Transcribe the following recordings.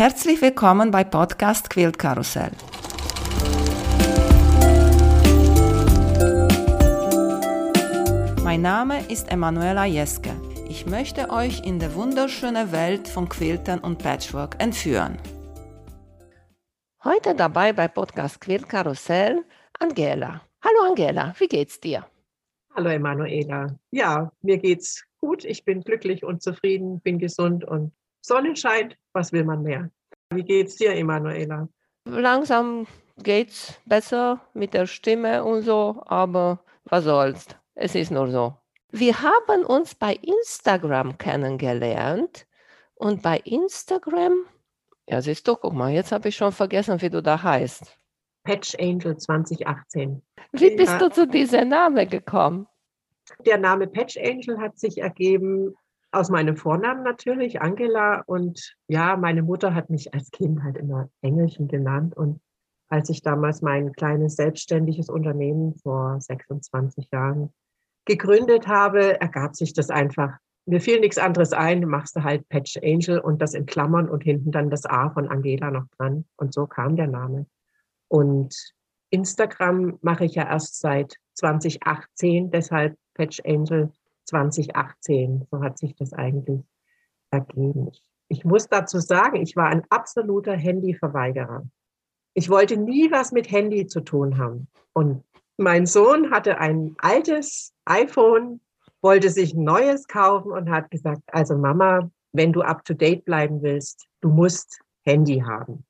Herzlich willkommen bei Podcast Quilt Karussell. Mein Name ist Emanuela Jeske. Ich möchte euch in die wunderschöne Welt von Quiltern und Patchwork entführen. Heute dabei bei Podcast Quilt Karussell Angela. Hallo Angela, wie geht's dir? Hallo Emanuela. Ja, mir geht's gut. Ich bin glücklich und zufrieden, bin gesund und Sonne scheint. Was will man mehr? Wie geht's dir, Emanuela? Langsam geht's besser mit der Stimme und so, aber was soll's? Es ist nur so. Wir haben uns bei Instagram kennengelernt und bei Instagram, ja siehst du, guck mal, jetzt habe ich schon vergessen, wie du da heißt. Patch Angel 2018. Wie bist ja. du zu diesem Namen gekommen? Der Name Patch Angel hat sich ergeben aus meinem Vornamen natürlich, Angela. Und ja, meine Mutter hat mich als Kind halt immer Engelchen genannt. Und als ich damals mein kleines selbstständiges Unternehmen vor 26 Jahren gegründet habe, ergab sich das einfach. Mir fiel nichts anderes ein, machst du halt Patch Angel und das in Klammern und hinten dann das A von Angela noch dran. Und so kam der Name. Und Instagram mache ich ja erst seit 2018, deshalb Patch Angel 2018. So hat sich das eigentlich ergeben. Ich muss dazu sagen, ich war ein absoluter Handyverweigerer. Ich wollte nie was mit Handy zu tun haben. Und mein Sohn hatte ein altes iPhone, wollte sich ein neues kaufen und hat gesagt, also Mama, wenn du up-to-date bleiben willst, du musst Handy haben.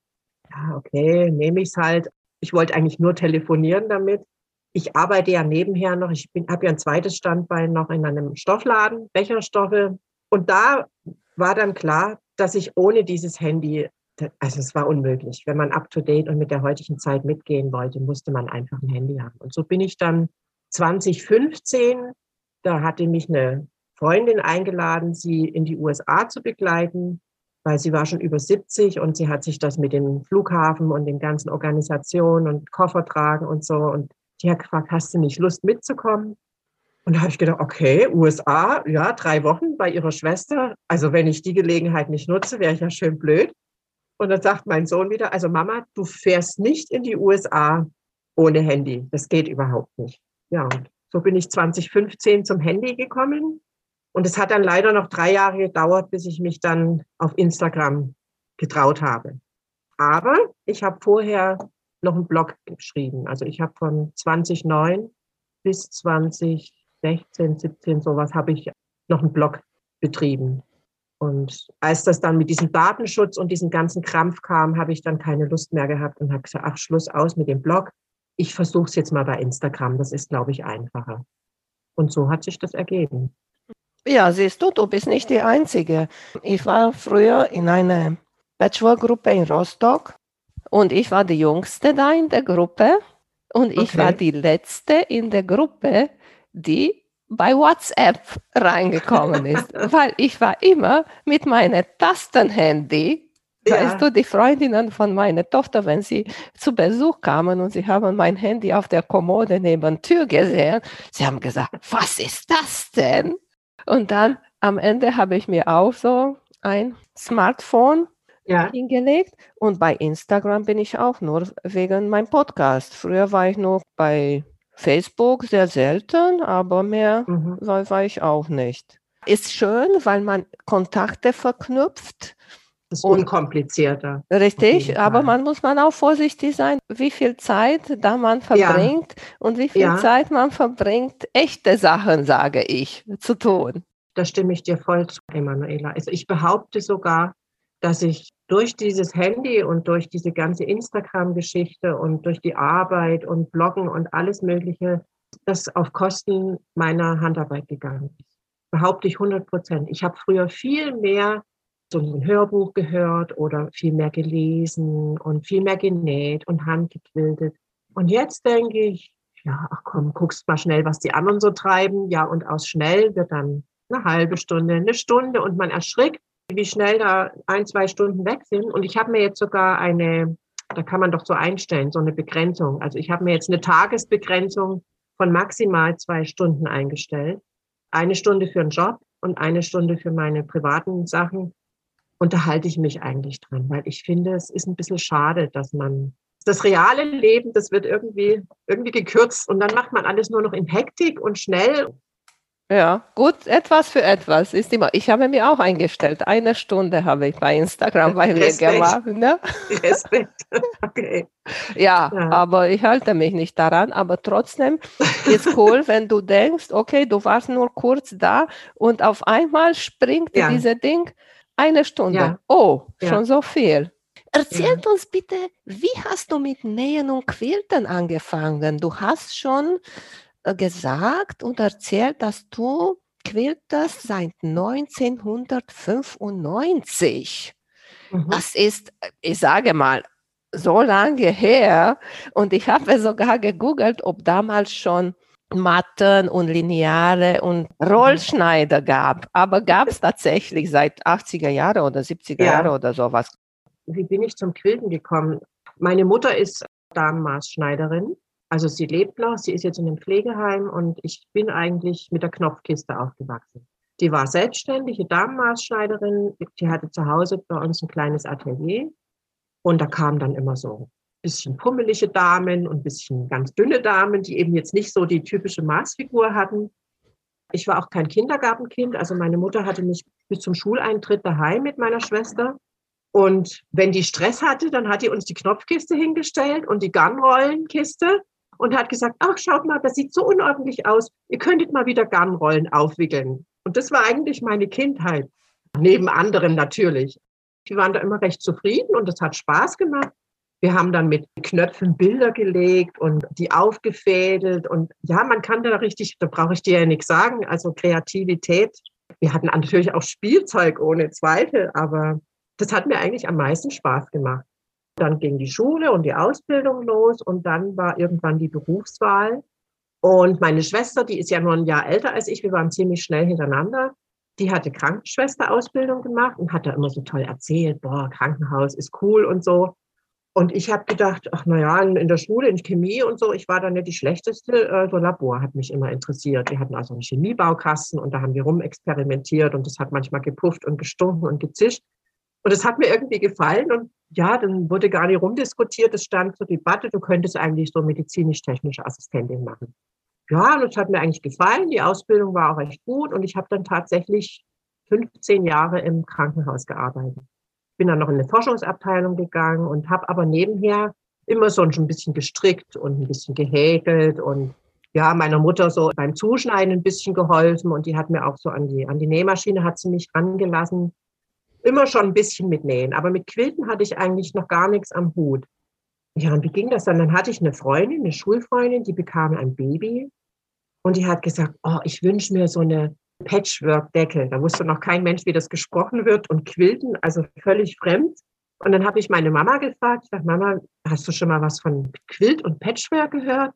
Ja, okay, nehme ich es halt. Ich wollte eigentlich nur telefonieren damit ich arbeite ja nebenher noch, ich habe ja ein zweites Standbein noch in einem Stoffladen, Becherstoffe. Und da war dann klar, dass ich ohne dieses Handy, also es war unmöglich. Wenn man up-to-date und mit der heutigen Zeit mitgehen wollte, musste man einfach ein Handy haben. Und so bin ich dann 2015, da hatte mich eine Freundin eingeladen, sie in die USA zu begleiten, weil sie war schon über 70 und sie hat sich das mit dem Flughafen und den ganzen Organisationen und Koffer tragen und so und die hat gefragt, hast du nicht Lust mitzukommen? Und da habe ich gedacht, okay, USA, ja, drei Wochen bei ihrer Schwester. Also wenn ich die Gelegenheit nicht nutze, wäre ich ja schön blöd. Und dann sagt mein Sohn wieder, also Mama, du fährst nicht in die USA ohne Handy. Das geht überhaupt nicht. Ja, und so bin ich 2015 zum Handy gekommen. Und es hat dann leider noch drei Jahre gedauert, bis ich mich dann auf Instagram getraut habe. Aber ich habe vorher noch einen Blog geschrieben. Also ich habe von 2009 bis 2016, 17 sowas habe ich noch einen Blog betrieben. Und als das dann mit diesem Datenschutz und diesem ganzen Krampf kam, habe ich dann keine Lust mehr gehabt und habe gesagt, ach, Schluss aus mit dem Blog. Ich versuche es jetzt mal bei Instagram. Das ist, glaube ich, einfacher. Und so hat sich das ergeben. Ja, siehst du, du bist nicht die Einzige. Ich war früher in einer Bachelor-Gruppe in Rostock und ich war die Jüngste da in der Gruppe und ich okay. war die Letzte in der Gruppe, die bei WhatsApp reingekommen ist, weil ich war immer mit meinem Tastenhandy ja. Weißt du, die Freundinnen von meiner Tochter, wenn sie zu Besuch kamen und sie haben mein Handy auf der Kommode neben der Tür gesehen, sie haben gesagt, was ist das denn? Und dann am Ende habe ich mir auch so ein Smartphone ja. hingelegt. Und bei Instagram bin ich auch nur wegen meinem Podcast. Früher war ich nur bei Facebook sehr selten, aber mehr mhm. war, war ich auch nicht. Ist schön, weil man Kontakte verknüpft. Das ist unkomplizierter. Richtig, aber man muss man auch vorsichtig sein, wie viel Zeit da man verbringt ja. und wie viel ja. Zeit man verbringt, echte Sachen, sage ich, zu tun. Da stimme ich dir voll zu, Emanuela. Also ich behaupte sogar, dass ich durch dieses Handy und durch diese ganze Instagram-Geschichte und durch die Arbeit und Bloggen und alles Mögliche, das auf Kosten meiner Handarbeit gegangen ist. Behaupte ich 100 Prozent. Ich habe früher viel mehr so ein Hörbuch gehört oder viel mehr gelesen und viel mehr genäht und handgequiltet. Und jetzt denke ich, ja, ach komm, guckst mal schnell, was die anderen so treiben. Ja, und aus schnell wird dann eine halbe Stunde, eine Stunde und man erschrickt, wie schnell da ein, zwei Stunden weg sind. Und ich habe mir jetzt sogar eine, da kann man doch so einstellen, so eine Begrenzung. Also ich habe mir jetzt eine Tagesbegrenzung von maximal zwei Stunden eingestellt. Eine Stunde für einen Job und eine Stunde für meine privaten Sachen. Und da halte ich mich eigentlich dran, weil ich finde, es ist ein bisschen schade, dass man das reale Leben, das wird irgendwie, irgendwie gekürzt und dann macht man alles nur noch in Hektik und schnell. Ja, gut, etwas für etwas ist immer. Ich habe mir auch eingestellt, eine Stunde habe ich bei Instagram bei mir gemacht. Ne? Respekt. Okay. Ja, ja, aber ich halte mich nicht daran. Aber trotzdem ist cool, wenn du denkst, okay, du warst nur kurz da und auf einmal springt ja. diese Ding eine Stunde. Ja. Oh, schon so viel. Erzähl uns bitte, wie hast du mit Nähen und Quilten angefangen? Du hast schon gesagt und erzählt, dass du quiltest seit 1995. Mhm. Das ist, ich sage mal, so lange her. Und ich habe sogar gegoogelt, ob damals schon Matten und Lineare und Rollschneider gab. Aber gab es tatsächlich seit 80er Jahren oder 70er ja. Jahren oder sowas? Wie bin ich zum Quilten gekommen? Meine Mutter ist Damenmaßschneiderin also sie lebt noch, sie ist jetzt in einem Pflegeheim und ich bin eigentlich mit der Knopfkiste aufgewachsen. Die war selbstständige Damenmaßschneiderin, die hatte zu Hause bei uns ein kleines Atelier und da kamen dann immer so ein bisschen pummelige Damen und ein bisschen ganz dünne Damen, die eben jetzt nicht so die typische Maßfigur hatten. Ich war auch kein Kindergartenkind, also meine Mutter hatte mich bis zum Schuleintritt daheim mit meiner Schwester. Und wenn die Stress hatte, dann hat die uns die Knopfkiste hingestellt und die Garnrollenkiste und hat gesagt, ach, schaut mal, das sieht so unordentlich aus. Ihr könntet mal wieder Garnrollen aufwickeln. Und das war eigentlich meine Kindheit. Neben anderen natürlich. Die waren da immer recht zufrieden und es hat Spaß gemacht. Wir haben dann mit Knöpfen Bilder gelegt und die aufgefädelt. Und ja, man kann da richtig, da brauche ich dir ja nichts sagen, also Kreativität. Wir hatten natürlich auch Spielzeug ohne Zweifel, aber das hat mir eigentlich am meisten Spaß gemacht. Dann ging die Schule und die Ausbildung los und dann war irgendwann die Berufswahl. Und meine Schwester, die ist ja nur ein Jahr älter als ich, wir waren ziemlich schnell hintereinander. Die hatte Krankenschwesterausbildung gemacht und hat da immer so toll erzählt, boah, Krankenhaus ist cool und so. Und ich habe gedacht, ach naja, in der Schule, in Chemie und so, ich war da nicht die schlechteste. Äh, so Labor hat mich immer interessiert. Wir hatten also einen Chemiebaukasten und da haben wir rumexperimentiert und das hat manchmal gepufft und gestunken und gezischt. Und es hat mir irgendwie gefallen und ja, dann wurde gar nicht rumdiskutiert, es stand zur Debatte, du könntest eigentlich so medizinisch-technische Assistentin machen. Ja, und es hat mir eigentlich gefallen, die Ausbildung war auch recht gut und ich habe dann tatsächlich 15 Jahre im Krankenhaus gearbeitet. Bin dann noch in eine Forschungsabteilung gegangen und habe aber nebenher immer so ein bisschen gestrickt und ein bisschen gehäkelt und ja, meiner Mutter so beim Zuschneiden ein bisschen geholfen und die hat mir auch so an die, an die Nähmaschine hat sie mich angelassen immer schon ein bisschen mit Nähen, aber mit Quilten hatte ich eigentlich noch gar nichts am Hut. Ja, und wie ging das dann? Dann hatte ich eine Freundin, eine Schulfreundin, die bekam ein Baby und die hat gesagt, oh, ich wünsche mir so eine Patchwork-Decke. Da wusste noch kein Mensch, wie das gesprochen wird und Quilten, also völlig fremd. Und dann habe ich meine Mama gefragt, ich sage, Mama, hast du schon mal was von Quilt und Patchwork gehört?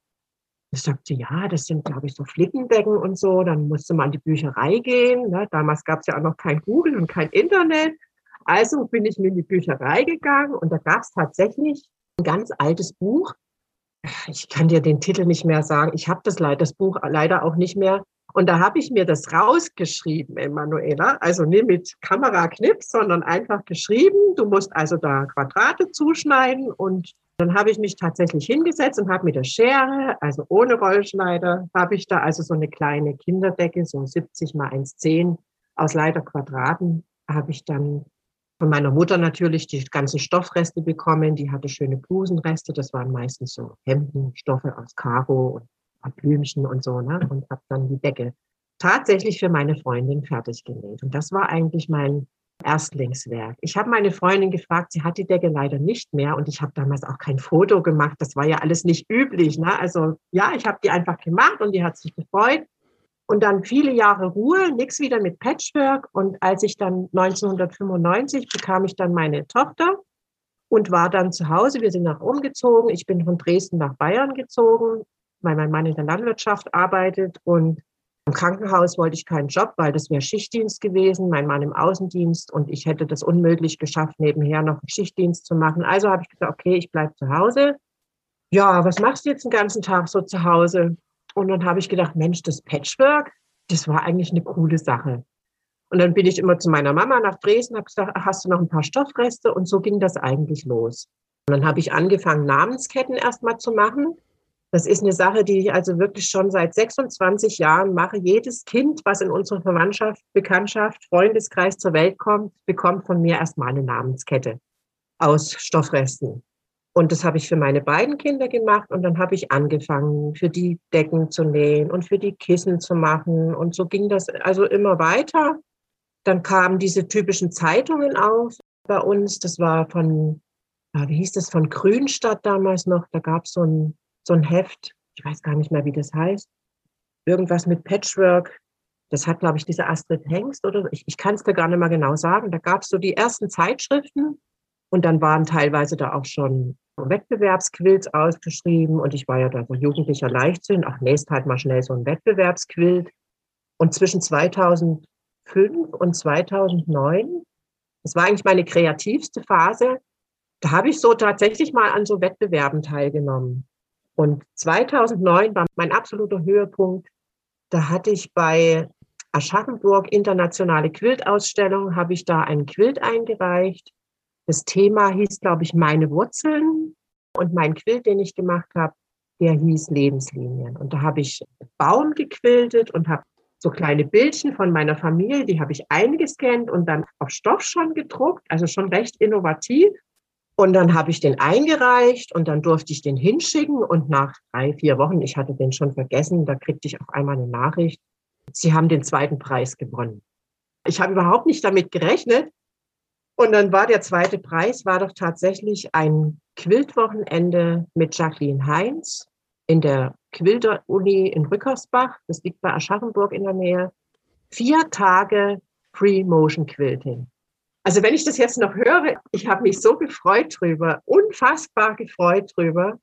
Ich sagte, ja, das sind, glaube ich, so Flickendecken und so. Dann musste man in die Bücherei gehen. Ne? Damals gab es ja auch noch kein Google und kein Internet. Also bin ich mir in die Bücherei gegangen und da gab es tatsächlich ein ganz altes Buch. Ich kann dir den Titel nicht mehr sagen. Ich habe das, das Buch leider auch nicht mehr. Und da habe ich mir das rausgeschrieben, Emanuela. Also nicht mit Kameraknips, sondern einfach geschrieben. Du musst also da Quadrate zuschneiden und dann habe ich mich tatsächlich hingesetzt und habe mit der Schere, also ohne Rollschneider, habe ich da also so eine kleine Kinderdecke, so 70 mal 1,10 aus Leiterquadraten, habe ich dann von meiner Mutter natürlich die ganzen Stoffreste bekommen. Die hatte schöne Blusenreste. Das waren meistens so Hemdenstoffe aus Karo und Blümchen und so. Ne? Und habe dann die Decke tatsächlich für meine Freundin fertig genäht. Und das war eigentlich mein Erstlingswerk. Ich habe meine Freundin gefragt, sie hat die Decke leider nicht mehr und ich habe damals auch kein Foto gemacht. Das war ja alles nicht üblich. Ne? Also ja, ich habe die einfach gemacht und die hat sich gefreut. Und dann viele Jahre Ruhe, nichts wieder mit Patchwork. Und als ich dann 1995 bekam ich dann meine Tochter und war dann zu Hause. Wir sind nach umgezogen. Ich bin von Dresden nach Bayern gezogen, weil mein Mann in der Landwirtschaft arbeitet und im Krankenhaus wollte ich keinen Job, weil das wäre Schichtdienst gewesen, mein Mann im Außendienst und ich hätte das unmöglich geschafft, nebenher noch einen Schichtdienst zu machen. Also habe ich gesagt, okay, ich bleibe zu Hause. Ja, was machst du jetzt den ganzen Tag so zu Hause? Und dann habe ich gedacht, Mensch, das Patchwork, das war eigentlich eine coole Sache. Und dann bin ich immer zu meiner Mama nach Dresden, habe gesagt, hast du noch ein paar Stoffreste? Und so ging das eigentlich los. Und dann habe ich angefangen, Namensketten erstmal zu machen. Das ist eine Sache, die ich also wirklich schon seit 26 Jahren mache. Jedes Kind, was in unserer Verwandtschaft, Bekanntschaft, Freundeskreis zur Welt kommt, bekommt von mir erstmal eine Namenskette aus Stoffresten. Und das habe ich für meine beiden Kinder gemacht und dann habe ich angefangen, für die Decken zu nähen und für die Kissen zu machen. Und so ging das also immer weiter. Dann kamen diese typischen Zeitungen auf bei uns. Das war von, wie hieß das, von Grünstadt damals noch. Da gab es so ein, so ein Heft, ich weiß gar nicht mehr, wie das heißt. Irgendwas mit Patchwork. Das hat, glaube ich, diese Astrid Hengst oder ich, ich kann es dir gar nicht mehr genau sagen. Da gab es so die ersten Zeitschriften und dann waren teilweise da auch schon Wettbewerbsquills ausgeschrieben und ich war ja da so jugendlicher Leichtsinn. Ach, nächst halt mal schnell so ein Wettbewerbsquilt. Und zwischen 2000 2005 und 2009. Das war eigentlich meine kreativste Phase. Da habe ich so tatsächlich mal an so Wettbewerben teilgenommen. Und 2009 war mein absoluter Höhepunkt. Da hatte ich bei Aschaffenburg internationale Quiltausstellung, habe ich da einen Quilt eingereicht. Das Thema hieß, glaube ich, meine Wurzeln. Und mein Quilt, den ich gemacht habe, der hieß Lebenslinien. Und da habe ich Baum gequiltet und habe so kleine Bildchen von meiner Familie, die habe ich eingescannt und dann auf Stoff schon gedruckt, also schon recht innovativ. Und dann habe ich den eingereicht und dann durfte ich den hinschicken und nach drei, vier Wochen, ich hatte den schon vergessen, da kriegte ich auf einmal eine Nachricht, Sie haben den zweiten Preis gewonnen. Ich habe überhaupt nicht damit gerechnet. Und dann war der zweite Preis, war doch tatsächlich ein Quiltwochenende mit Jacqueline Heinz in der Quilter-Uni in Rückersbach, das liegt bei Aschaffenburg in der Nähe, vier Tage Pre-Motion Quilting. Also wenn ich das jetzt noch höre, ich habe mich so gefreut drüber, unfassbar gefreut drüber.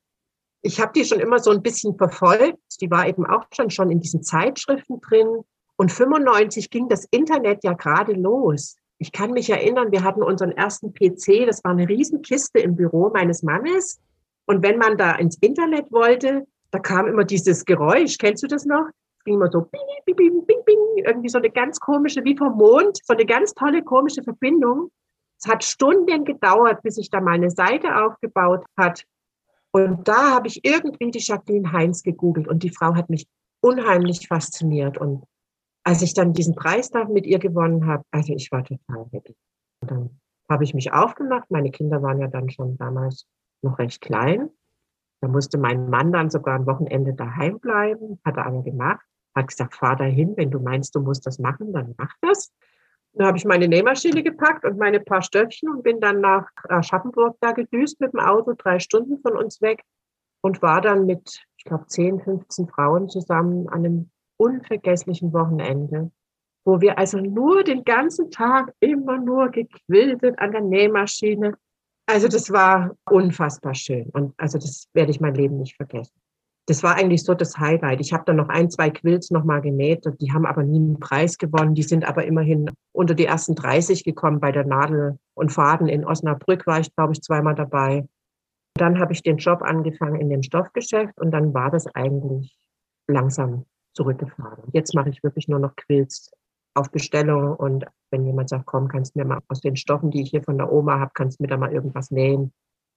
Ich habe die schon immer so ein bisschen verfolgt. Die war eben auch schon, schon in diesen Zeitschriften drin. Und 95 ging das Internet ja gerade los. Ich kann mich erinnern, wir hatten unseren ersten PC, das war eine Riesenkiste im Büro meines Mannes. Und wenn man da ins Internet wollte, da kam immer dieses Geräusch. Kennst du das noch? Ging immer so bing, bing, bing, bing, bing, irgendwie so eine ganz komische, wie vom Mond, so eine ganz tolle komische Verbindung. Es hat Stunden gedauert, bis sich da mal eine Seite aufgebaut hat. Und da habe ich irgendwie die Jacqueline Heinz gegoogelt und die Frau hat mich unheimlich fasziniert. Und als ich dann diesen Preis da mit ihr gewonnen habe, also ich war total happy. Und dann habe ich mich aufgemacht. Meine Kinder waren ja dann schon damals noch recht klein. Da musste mein Mann dann sogar ein Wochenende daheim bleiben, hat er aber gemacht, hat gesagt, fahr dahin, wenn du meinst, du musst das machen, dann mach das. Dann habe ich meine Nähmaschine gepackt und meine paar Stöckchen und bin dann nach Aschaffenburg da gedüst mit dem Auto, drei Stunden von uns weg und war dann mit, ich glaube, 10, 15 Frauen zusammen an einem unvergesslichen Wochenende, wo wir also nur den ganzen Tag immer nur gequiltet an der Nähmaschine also das war unfassbar schön und also das werde ich mein Leben nicht vergessen. Das war eigentlich so das Highlight. Ich habe dann noch ein, zwei Quills nochmal genäht, die haben aber nie einen Preis gewonnen. Die sind aber immerhin unter die ersten 30 gekommen bei der Nadel und Faden in Osnabrück war ich, glaube ich, zweimal dabei. Dann habe ich den Job angefangen in dem Stoffgeschäft und dann war das eigentlich langsam zurückgefahren. Jetzt mache ich wirklich nur noch Quills auf Bestellung und wenn jemand sagt, komm, kannst du mir mal aus den Stoffen, die ich hier von der Oma habe, kannst du mir da mal irgendwas nähen.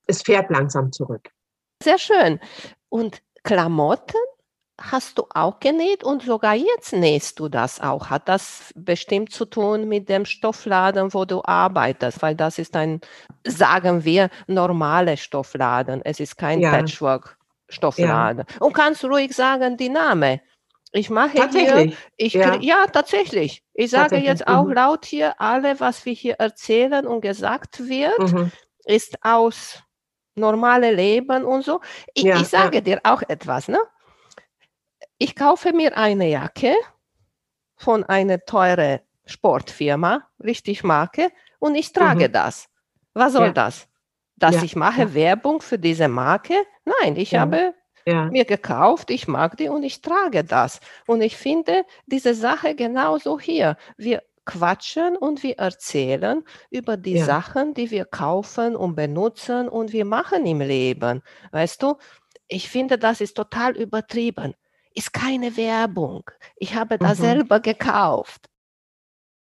Es fährt langsam zurück. Sehr schön. Und Klamotten hast du auch genäht und sogar jetzt nähst du das auch. Hat das bestimmt zu tun mit dem Stoffladen, wo du arbeitest? Weil das ist ein, sagen wir, normaler Stoffladen. Es ist kein ja. Patchwork-Stoffladen. Ja. Und kannst ruhig sagen, die Name. Ich mache hier, ich, ja. ja. tatsächlich. Ich sage jetzt auch mhm. laut hier, alle, was wir hier erzählen und gesagt wird, mhm. ist aus normale Leben und so. Ich, ja, ich sage ja. dir auch etwas, ne? Ich kaufe mir eine Jacke von einer teuren Sportfirma, richtig Marke, und ich trage mhm. das. Was soll das? Dass ich mache Werbung für diese Marke? Nein, ich habe ja. mir gekauft, ich mag die und ich trage das. Und ich finde diese Sache genauso hier. Wir quatschen und wir erzählen über die ja. Sachen, die wir kaufen und benutzen und wir machen im Leben. Weißt du, ich finde, das ist total übertrieben. Ist keine Werbung. Ich habe das mhm. selber gekauft.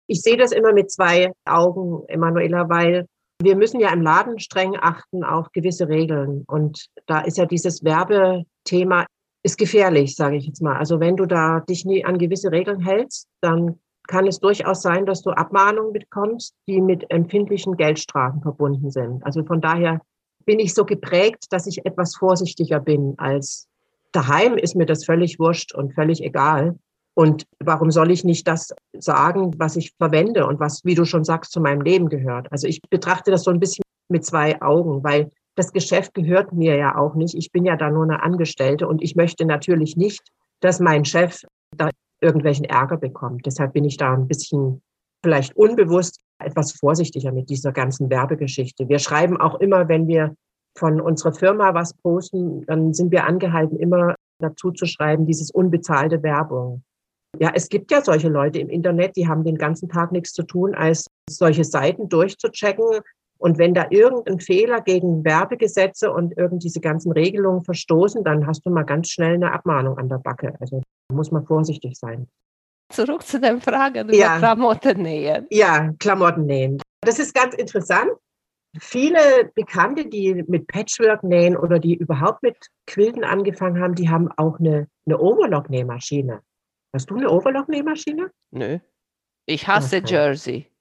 Ich sehe das immer mit zwei Augen, Emanuela, weil wir müssen ja im Laden streng achten auf gewisse Regeln. Und da ist ja dieses Werbethema ist gefährlich, sage ich jetzt mal. Also wenn du da dich nie an gewisse Regeln hältst, dann kann es durchaus sein, dass du Abmahnungen bekommst, die mit empfindlichen Geldstrafen verbunden sind. Also von daher bin ich so geprägt, dass ich etwas vorsichtiger bin als daheim ist mir das völlig wurscht und völlig egal. Und warum soll ich nicht das sagen, was ich verwende und was, wie du schon sagst, zu meinem Leben gehört? Also ich betrachte das so ein bisschen mit zwei Augen, weil das Geschäft gehört mir ja auch nicht. Ich bin ja da nur eine Angestellte und ich möchte natürlich nicht, dass mein Chef da irgendwelchen Ärger bekommt. Deshalb bin ich da ein bisschen vielleicht unbewusst etwas vorsichtiger mit dieser ganzen Werbegeschichte. Wir schreiben auch immer, wenn wir von unserer Firma was posten, dann sind wir angehalten, immer dazu zu schreiben, dieses unbezahlte Werbung. Ja, es gibt ja solche Leute im Internet, die haben den ganzen Tag nichts zu tun, als solche Seiten durchzuchecken, und wenn da irgendein Fehler gegen Werbegesetze und irgend diese ganzen Regelungen verstoßen, dann hast du mal ganz schnell eine Abmahnung an der Backe. Also muss man vorsichtig sein. Zurück zu den Fragen über ja. Klamotten nähen. Ja, Klamotten nähen. Das ist ganz interessant. Viele Bekannte, die mit Patchwork nähen oder die überhaupt mit Quilten angefangen haben, die haben auch eine, eine Overlock-Nähmaschine. Hast du eine Overlock-Nähmaschine? Nö. Ich hasse okay. Jersey.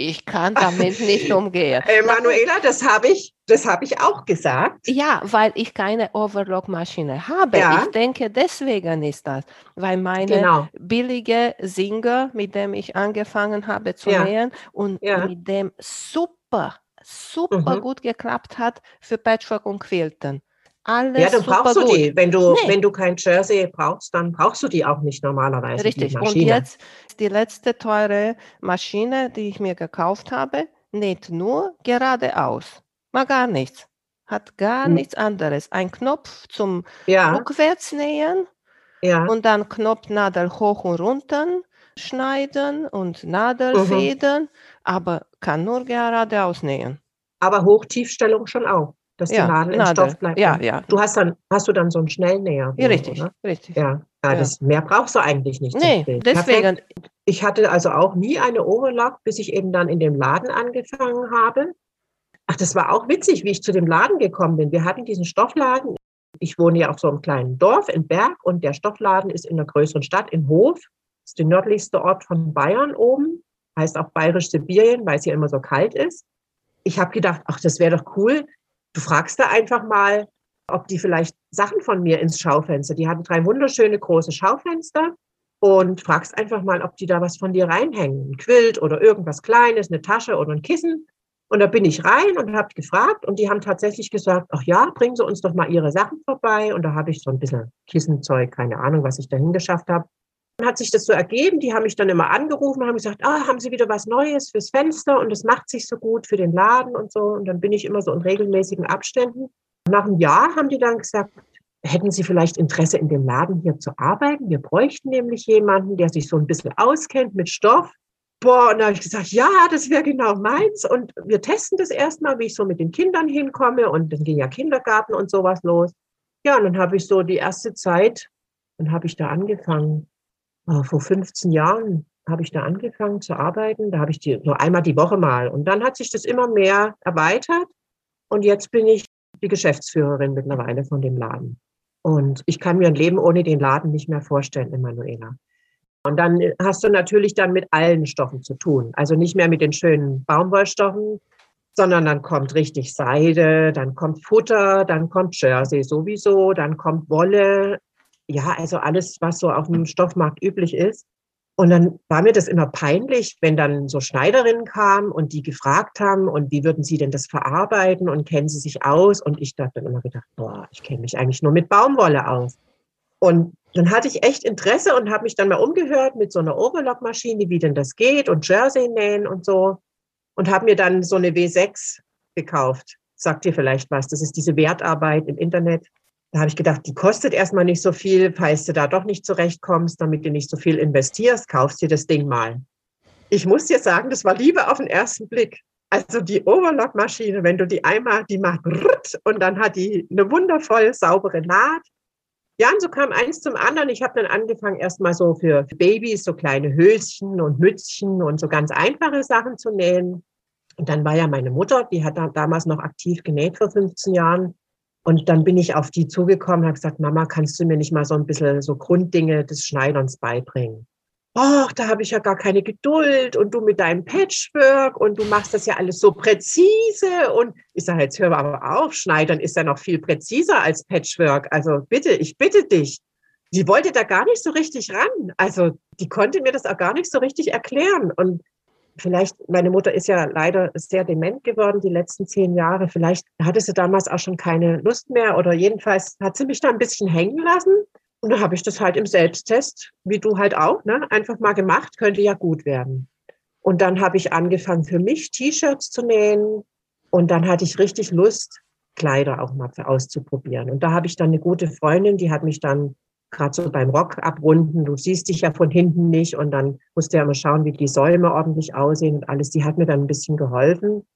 Ich kann damit nicht umgehen. Emanuela, das habe ich, das habe ich auch gesagt. Ja, weil ich keine Overlock-Maschine habe. Ja. Ich denke, deswegen ist das, weil meine genau. billige Singer, mit dem ich angefangen habe zu ja. nähen und ja. mit dem super, super mhm. gut geklappt hat für Patchwork und Quilten. Alles ja, dann brauchst du gut. die. Wenn du, nee. wenn du kein Jersey brauchst, dann brauchst du die auch nicht normalerweise. Richtig. Und jetzt die letzte teure Maschine, die ich mir gekauft habe, näht nur geradeaus. Mal gar nichts. Hat gar hm. nichts anderes. Ein Knopf zum ja. Rückwärtsnähen ja. und dann Knopfnadel hoch und runter schneiden und Nadelfäden, mhm. aber kann nur geradeaus nähen. Aber Hochtiefstellung schon auch dass ja, die Nadel, Nadel im Stoff bleibt. Ja, ja. Du hast dann, hast du dann so einen Schnellnäher. Ja, richtig, oder? richtig. Ja, ja, Das, mehr brauchst du eigentlich nicht. Nee, deswegen. Ich hatte also auch nie eine Overlock, bis ich eben dann in dem Laden angefangen habe. Ach, das war auch witzig, wie ich zu dem Laden gekommen bin. Wir hatten diesen Stoffladen. Ich wohne ja auf so einem kleinen Dorf im Berg und der Stoffladen ist in einer größeren Stadt in Hof. Das ist der nördlichste Ort von Bayern oben. Heißt auch bayerisch Sibirien, weil es hier immer so kalt ist. Ich habe gedacht, ach, das wäre doch cool, Du fragst da einfach mal, ob die vielleicht Sachen von mir ins Schaufenster. Die hatten drei wunderschöne große Schaufenster und fragst einfach mal, ob die da was von dir reinhängen. Ein Quilt oder irgendwas Kleines, eine Tasche oder ein Kissen. Und da bin ich rein und habe gefragt und die haben tatsächlich gesagt, ach ja, bringen Sie uns doch mal Ihre Sachen vorbei. Und da habe ich so ein bisschen Kissenzeug, keine Ahnung, was ich dahin geschafft habe. Hat sich das so ergeben, die haben mich dann immer angerufen, haben gesagt, ah, haben Sie wieder was Neues fürs Fenster und es macht sich so gut für den Laden und so. Und dann bin ich immer so in regelmäßigen Abständen. Nach einem Jahr haben die dann gesagt, hätten Sie vielleicht Interesse in dem Laden hier zu arbeiten? Wir bräuchten nämlich jemanden, der sich so ein bisschen auskennt mit Stoff. Boah, und da habe ich gesagt, ja, das wäre genau meins. Und wir testen das erstmal, wie ich so mit den Kindern hinkomme. Und dann ging ja Kindergarten und sowas los. Ja, und dann habe ich so die erste Zeit, dann habe ich da angefangen, vor 15 Jahren habe ich da angefangen zu arbeiten. Da habe ich die nur einmal die Woche mal. Und dann hat sich das immer mehr erweitert. Und jetzt bin ich die Geschäftsführerin mittlerweile von dem Laden. Und ich kann mir ein Leben ohne den Laden nicht mehr vorstellen, Emanuela. Und dann hast du natürlich dann mit allen Stoffen zu tun. Also nicht mehr mit den schönen Baumwollstoffen, sondern dann kommt richtig Seide, dann kommt Futter, dann kommt Jersey sowieso, dann kommt Wolle, ja, also alles, was so auf dem Stoffmarkt üblich ist. Und dann war mir das immer peinlich, wenn dann so Schneiderinnen kamen und die gefragt haben, und wie würden sie denn das verarbeiten und kennen sie sich aus? Und ich dachte dann immer gedacht, boah, ich kenne mich eigentlich nur mit Baumwolle aus. Und dann hatte ich echt Interesse und habe mich dann mal umgehört mit so einer Overlock-Maschine, wie denn das geht und Jersey nähen und so. Und habe mir dann so eine W6 gekauft. Sagt ihr vielleicht was? Das ist diese Wertarbeit im Internet. Da habe ich gedacht, die kostet erstmal nicht so viel, falls du da doch nicht zurechtkommst, damit du nicht so viel investierst, kaufst dir das Ding mal. Ich muss dir sagen, das war Liebe auf den ersten Blick. Also die Overlock-Maschine, wenn du die einmal, die macht und dann hat die eine wundervoll saubere Naht Ja, und so kam eins zum anderen. Ich habe dann angefangen, erstmal so für Babys so kleine Höschen und Mützchen und so ganz einfache Sachen zu nähen. Und dann war ja meine Mutter, die hat damals noch aktiv genäht vor 15 Jahren. Und dann bin ich auf die zugekommen und habe gesagt, Mama, kannst du mir nicht mal so ein bisschen so Grunddinge des Schneiderns beibringen? ach, da habe ich ja gar keine Geduld und du mit deinem Patchwork und du machst das ja alles so präzise und ich sage, jetzt hör aber auf, Schneidern ist ja noch viel präziser als Patchwork. Also bitte, ich bitte dich. Die wollte da gar nicht so richtig ran. Also die konnte mir das auch gar nicht so richtig erklären. Und vielleicht, meine Mutter ist ja leider sehr dement geworden die letzten zehn Jahre. Vielleicht hatte sie damals auch schon keine Lust mehr oder jedenfalls hat sie mich da ein bisschen hängen lassen. Und da habe ich das halt im Selbsttest, wie du halt auch, ne, einfach mal gemacht, könnte ja gut werden. Und dann habe ich angefangen, für mich T-Shirts zu nähen. Und dann hatte ich richtig Lust, Kleider auch mal auszuprobieren. Und da habe ich dann eine gute Freundin, die hat mich dann gerade so beim Rock abrunden, du siehst dich ja von hinten nicht und dann musste ja immer schauen, wie die Säume ordentlich aussehen und alles. Die hat mir dann ein bisschen geholfen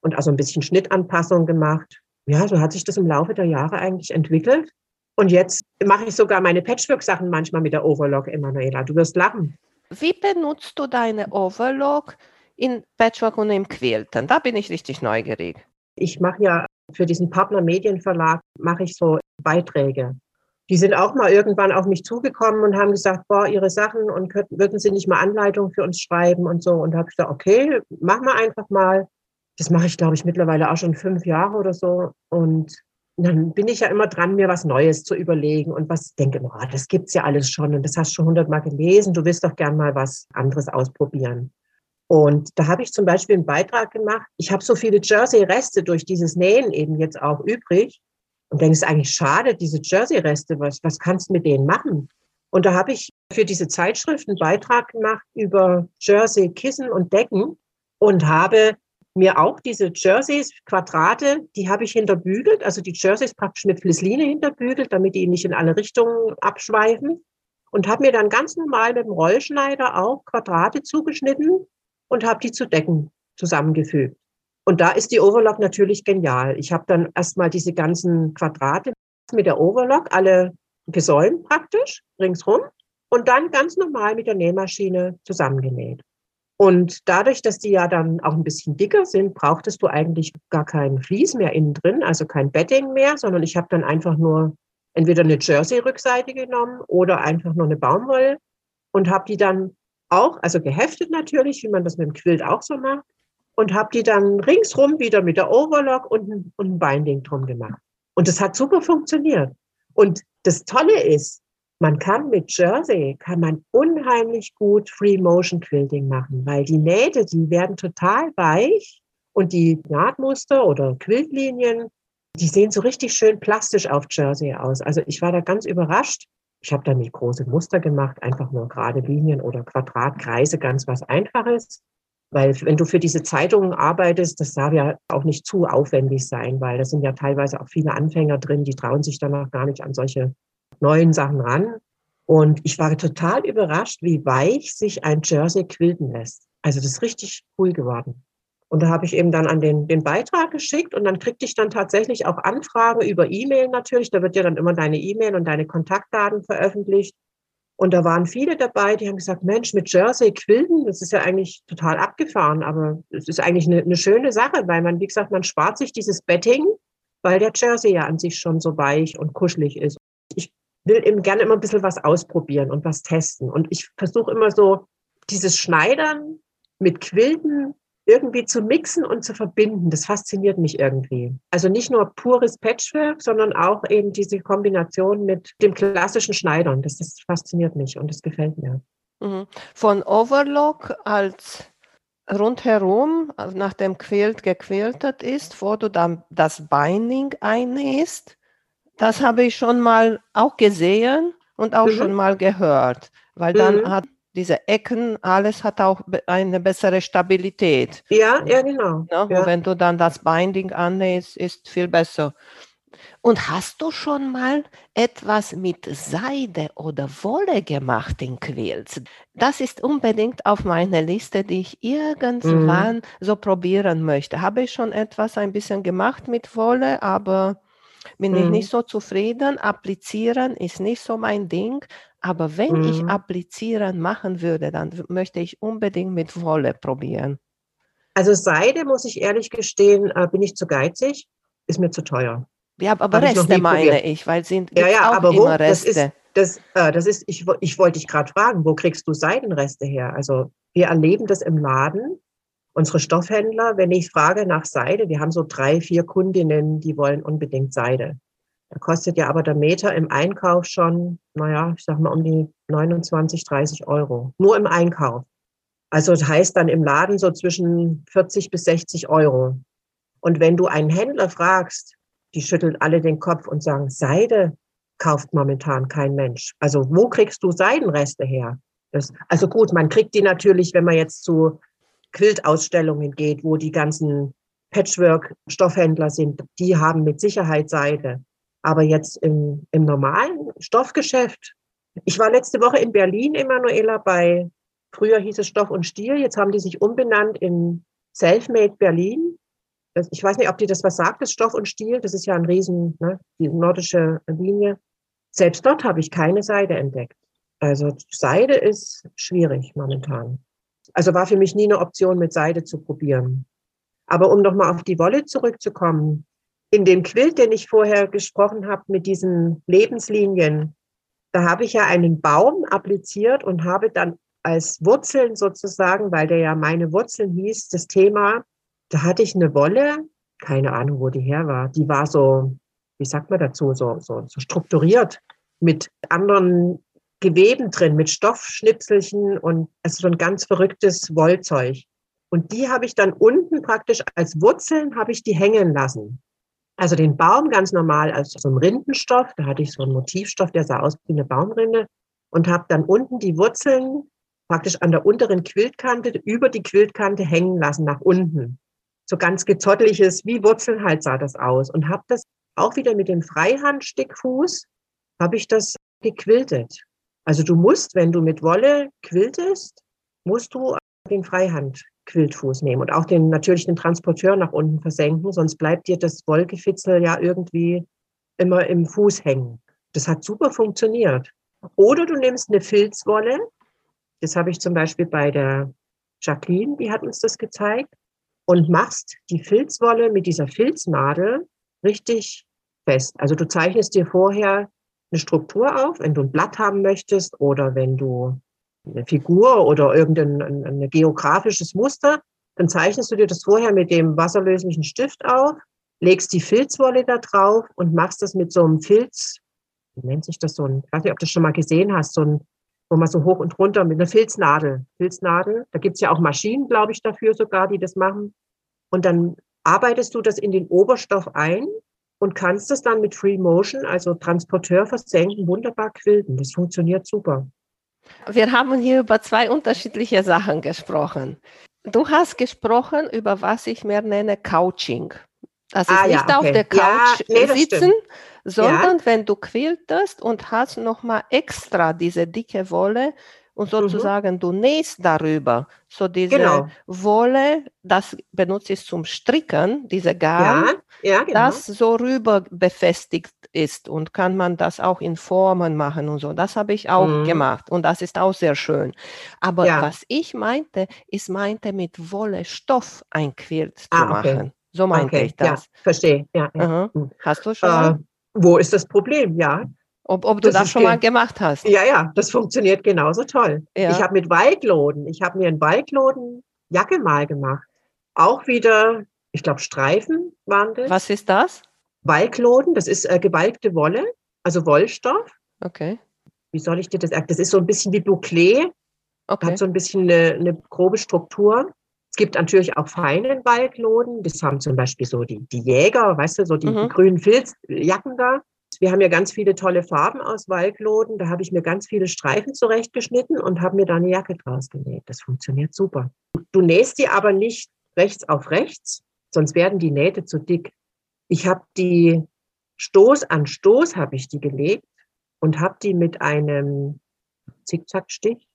und also ein bisschen Schnittanpassung gemacht. Ja, so hat sich das im Laufe der Jahre eigentlich entwickelt. Und jetzt mache ich sogar meine Patchwork-Sachen manchmal mit der Overlock, Emanuela. Du wirst lachen. Wie benutzt du deine Overlock in Patchwork und im Quilten? Da bin ich richtig neugierig. Ich mache ja für diesen Partner Medienverlag mache ich so Beiträge. Die sind auch mal irgendwann auf mich zugekommen und haben gesagt, boah, ihre Sachen und könnten, würden sie nicht mal Anleitungen für uns schreiben und so. Und da habe ich gesagt, okay, mach mal einfach mal. Das mache ich, glaube ich, mittlerweile auch schon fünf Jahre oder so. Und dann bin ich ja immer dran, mir was Neues zu überlegen und was denke, oh, das gibt's ja alles schon und das hast du schon hundertmal gelesen, du willst doch gern mal was anderes ausprobieren. Und da habe ich zum Beispiel einen Beitrag gemacht. Ich habe so viele Jersey-Reste durch dieses Nähen eben jetzt auch übrig und ist eigentlich schade, diese Jersey-Reste, was, was kannst du mit denen machen? Und da habe ich für diese Zeitschrift einen Beitrag gemacht über Jersey-Kissen und Decken und habe mir auch diese Jerseys, Quadrate, die habe ich hinterbügelt, also die Jerseys praktisch mit Flissline hinterbügelt, damit die nicht in alle Richtungen abschweifen. Und habe mir dann ganz normal mit dem Rollschneider auch Quadrate zugeschnitten und habe die zu Decken zusammengefügt. Und da ist die Overlock natürlich genial. Ich habe dann erstmal diese ganzen Quadrate mit der Overlock alle gesäumt praktisch ringsrum und dann ganz normal mit der Nähmaschine zusammengenäht. Und dadurch, dass die ja dann auch ein bisschen dicker sind, brauchtest du eigentlich gar kein Vlies mehr innen drin, also kein Bedding mehr, sondern ich habe dann einfach nur entweder eine Jersey-Rückseite genommen oder einfach nur eine Baumwolle und habe die dann auch, also geheftet natürlich, wie man das mit dem Quilt auch so macht, und habe die dann ringsrum wieder mit der Overlock und, und ein Binding drum gemacht. Und das hat super funktioniert. Und das Tolle ist, man kann mit Jersey, kann man unheimlich gut Free Motion Quilting machen, weil die Nähte, die werden total weich und die Nahtmuster oder Quiltlinien, die sehen so richtig schön plastisch auf Jersey aus. Also ich war da ganz überrascht. Ich habe da nicht große Muster gemacht, einfach nur gerade Linien oder Quadratkreise, ganz was Einfaches. Weil wenn du für diese Zeitungen arbeitest, das darf ja auch nicht zu aufwendig sein, weil da sind ja teilweise auch viele Anfänger drin, die trauen sich dann auch gar nicht an solche neuen Sachen ran. Und ich war total überrascht, wie weich sich ein Jersey quilten lässt. Also das ist richtig cool geworden. Und da habe ich eben dann an den, den Beitrag geschickt und dann kriegte ich dann tatsächlich auch Anfragen über E-Mail natürlich. Da wird ja dann immer deine E-Mail und deine Kontaktdaten veröffentlicht. Und da waren viele dabei, die haben gesagt, Mensch, mit Jersey quilten, das ist ja eigentlich total abgefahren, aber es ist eigentlich eine, eine schöne Sache, weil man, wie gesagt, man spart sich dieses Betting, weil der Jersey ja an sich schon so weich und kuschelig ist. Ich will eben gerne immer ein bisschen was ausprobieren und was testen. Und ich versuche immer so, dieses Schneidern mit Quilten irgendwie zu mixen und zu verbinden. Das fasziniert mich irgendwie. Also nicht nur pures Patchwork, sondern auch eben diese Kombination mit dem klassischen Schneidern. Das, das fasziniert mich und das gefällt mir. Mhm. Von Overlock als rundherum, also nach dem Quilt gequiltet ist, vor du dann das Binding einnähst, das habe ich schon mal auch gesehen und auch mhm. schon mal gehört, weil dann mhm. hat diese Ecken, alles hat auch eine bessere Stabilität. Ja, ja, genau. Ja, ja. wenn du dann das Binding annähst, ist viel besser. Und hast du schon mal etwas mit Seide oder Wolle gemacht in Quilts? Das ist unbedingt auf meiner Liste, die ich irgendwann mhm. so probieren möchte. Habe ich schon etwas ein bisschen gemacht mit Wolle, aber bin mhm. ich nicht so zufrieden. Applizieren ist nicht so mein Ding. Aber wenn mhm. ich applizieren machen würde, dann möchte ich unbedingt mit Wolle probieren. Also Seide, muss ich ehrlich gestehen, äh, bin ich zu geizig, ist mir zu teuer. Ja, aber Hab Reste ich meine ich, weil sind ja, ja, auch aber immer Reste. Das ist, das, äh, das ist ich, ich wollte dich gerade fragen, wo kriegst du Seidenreste her? Also wir erleben das im Laden. Unsere Stoffhändler, wenn ich frage nach Seide, wir haben so drei, vier Kundinnen, die wollen unbedingt Seide. Da kostet ja aber der Meter im Einkauf schon, naja, ich sag mal um die 29, 30 Euro. Nur im Einkauf. Also das heißt dann im Laden so zwischen 40 bis 60 Euro. Und wenn du einen Händler fragst, die schüttelt alle den Kopf und sagen, Seide kauft momentan kein Mensch. Also wo kriegst du Seidenreste her? Das, also gut, man kriegt die natürlich, wenn man jetzt zu Quiltausstellungen geht, wo die ganzen Patchwork-Stoffhändler sind, die haben mit Sicherheit Seide. Aber jetzt im, im normalen Stoffgeschäft. Ich war letzte Woche in Berlin, Emanuela, bei, früher hieß es Stoff und Stil, jetzt haben die sich umbenannt in Selfmade Berlin ich weiß nicht, ob dir das was sagt, das Stoff und Stil, das ist ja ein Riesen, ne, die nordische Linie. Selbst dort habe ich keine Seide entdeckt. Also Seide ist schwierig momentan. Also war für mich nie eine Option, mit Seide zu probieren. Aber um nochmal auf die Wolle zurückzukommen, in dem Quilt, den ich vorher gesprochen habe, mit diesen Lebenslinien, da habe ich ja einen Baum appliziert und habe dann als Wurzeln sozusagen, weil der ja meine Wurzeln hieß, das Thema da hatte ich eine Wolle, keine Ahnung, wo die her war. Die war so, wie sagt man dazu, so, so, so strukturiert mit anderen Geweben drin, mit Stoffschnipselchen und also so ein ganz verrücktes Wollzeug. Und die habe ich dann unten praktisch als Wurzeln habe ich die hängen lassen. Also den Baum ganz normal als so ein Rindenstoff, da hatte ich so einen Motivstoff, der sah aus wie eine Baumrinde und habe dann unten die Wurzeln praktisch an der unteren Quiltkante über die Quiltkante hängen lassen nach unten so ganz gezotteliges, wie Wurzeln halt sah das aus. Und habe das auch wieder mit dem Freihandstickfuß, habe ich das gequiltet. Also du musst, wenn du mit Wolle quiltest, musst du den Freihandquiltfuß nehmen und auch den natürlich den Transporteur nach unten versenken, sonst bleibt dir das Wollgefitzel ja irgendwie immer im Fuß hängen. Das hat super funktioniert. Oder du nimmst eine Filzwolle. Das habe ich zum Beispiel bei der Jacqueline, die hat uns das gezeigt und machst die Filzwolle mit dieser Filznadel richtig fest. Also du zeichnest dir vorher eine Struktur auf, wenn du ein Blatt haben möchtest oder wenn du eine Figur oder irgendein ein, ein geografisches Muster, dann zeichnest du dir das vorher mit dem wasserlöslichen Stift auf, legst die Filzwolle da drauf und machst das mit so einem Filz, wie nennt sich das so ein, ich weiß nicht, ob du das schon mal gesehen hast, so ein, wo man so hoch und runter mit einer Filznadel, Filznadel, da gibt's ja auch Maschinen, glaube ich, dafür sogar, die das machen. Und dann arbeitest du das in den Oberstoff ein und kannst es dann mit Free Motion, also Transporteur versenken, wunderbar quilten. Das funktioniert super. Wir haben hier über zwei unterschiedliche Sachen gesprochen. Du hast gesprochen über was ich mehr nenne Couching. Das ist ah, nicht ja, okay. auf der Couch ja, nee, sitzen, sondern ja. wenn du quiltest und hast nochmal extra diese dicke Wolle und mhm. sozusagen mhm. du nähst darüber. So diese genau. Wolle, das benutze ich zum Stricken, diese Garn, ja, ja, genau. das so rüber befestigt ist und kann man das auch in Formen machen und so. Das habe ich auch mhm. gemacht und das ist auch sehr schön. Aber ja. was ich meinte, ist meinte mit Wolle Stoff ein Quilt zu ah, okay. machen. So meinte okay. ich das. Ja, verstehe. Ja, ja. Hast du schon? Äh, wo ist das Problem? Ja, ob, ob du das, das schon mal gemacht hast. Ja, ja, das funktioniert genauso toll. Ja. Ich habe mit Waldloden, ich habe mir einen Waldloden Jacke mal gemacht. Auch wieder, ich glaube, Streifen waren das. Was ist das? Waldloden, das ist äh, gewalkte Wolle, also Wollstoff. Okay. Wie soll ich dir das erklären? Das ist so ein bisschen wie Bouclé. Okay. Hat so ein bisschen eine, eine grobe Struktur. Es gibt natürlich auch feinen Waldloden. Das haben zum Beispiel so die, die Jäger, weißt du, so die, mhm. die grünen Filzjacken da. Wir haben ja ganz viele tolle Farben aus Waldloden. Da habe ich mir ganz viele Streifen zurechtgeschnitten und habe mir da eine Jacke draus genäht. Das funktioniert super. Du nähst die aber nicht rechts auf rechts, sonst werden die Nähte zu dick. Ich habe die Stoß an Stoß habe ich die gelegt und habe die mit einem Zickzackstich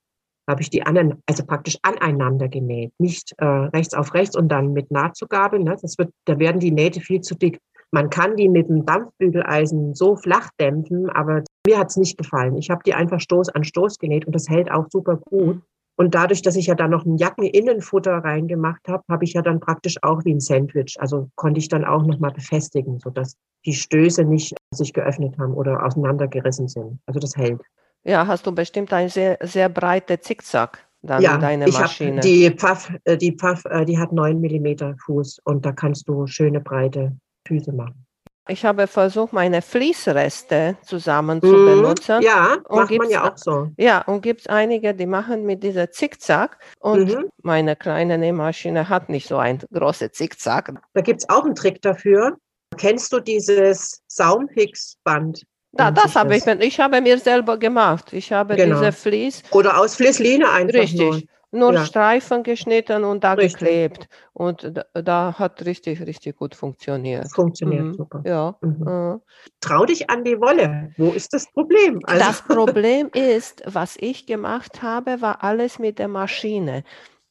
habe ich die anderen, also praktisch aneinander genäht, nicht äh, rechts auf rechts und dann mit Nahtzugabe. Ne? Das wird, da werden die Nähte viel zu dick Man kann die mit dem Dampfbügeleisen so flach dämpfen, aber mir hat es nicht gefallen. Ich habe die einfach Stoß an Stoß genäht und das hält auch super gut. Und dadurch, dass ich ja dann noch ein Jackeninnenfutter reingemacht habe, habe ich ja dann praktisch auch wie ein Sandwich. Also konnte ich dann auch nochmal befestigen, sodass die Stöße nicht sich geöffnet haben oder auseinandergerissen sind. Also das hält. Ja, hast du bestimmt ein sehr, sehr breite Zickzack dann ja, deine Maschine. Hab die Pfaff, äh, die Pfaff, äh, die hat 9 mm Fuß und da kannst du schöne breite Füße machen. Ich habe versucht, meine Fließreste zusammen zu mhm. benutzen. Ja, macht man ja auch so. Ja, und gibt es einige, die machen mit dieser Zickzack. Und mhm. meine kleine Nähmaschine hat nicht so ein großes Zickzack. Da gibt es auch einen Trick dafür. Kennst du dieses Saumhix-Band? Da, das habe ich, ich habe mir selber gemacht. Ich habe genau. diese Vlies. Oder aus Fließline einfach. Richtig. Nur nur ja. Streifen geschnitten und da richtig. geklebt. Und da, da, hat richtig, richtig gut funktioniert. Funktioniert, mhm. super. Ja. Mhm. Äh. Trau dich an die Wolle. Wo ist das Problem? Also. Das Problem ist, was ich gemacht habe, war alles mit der Maschine.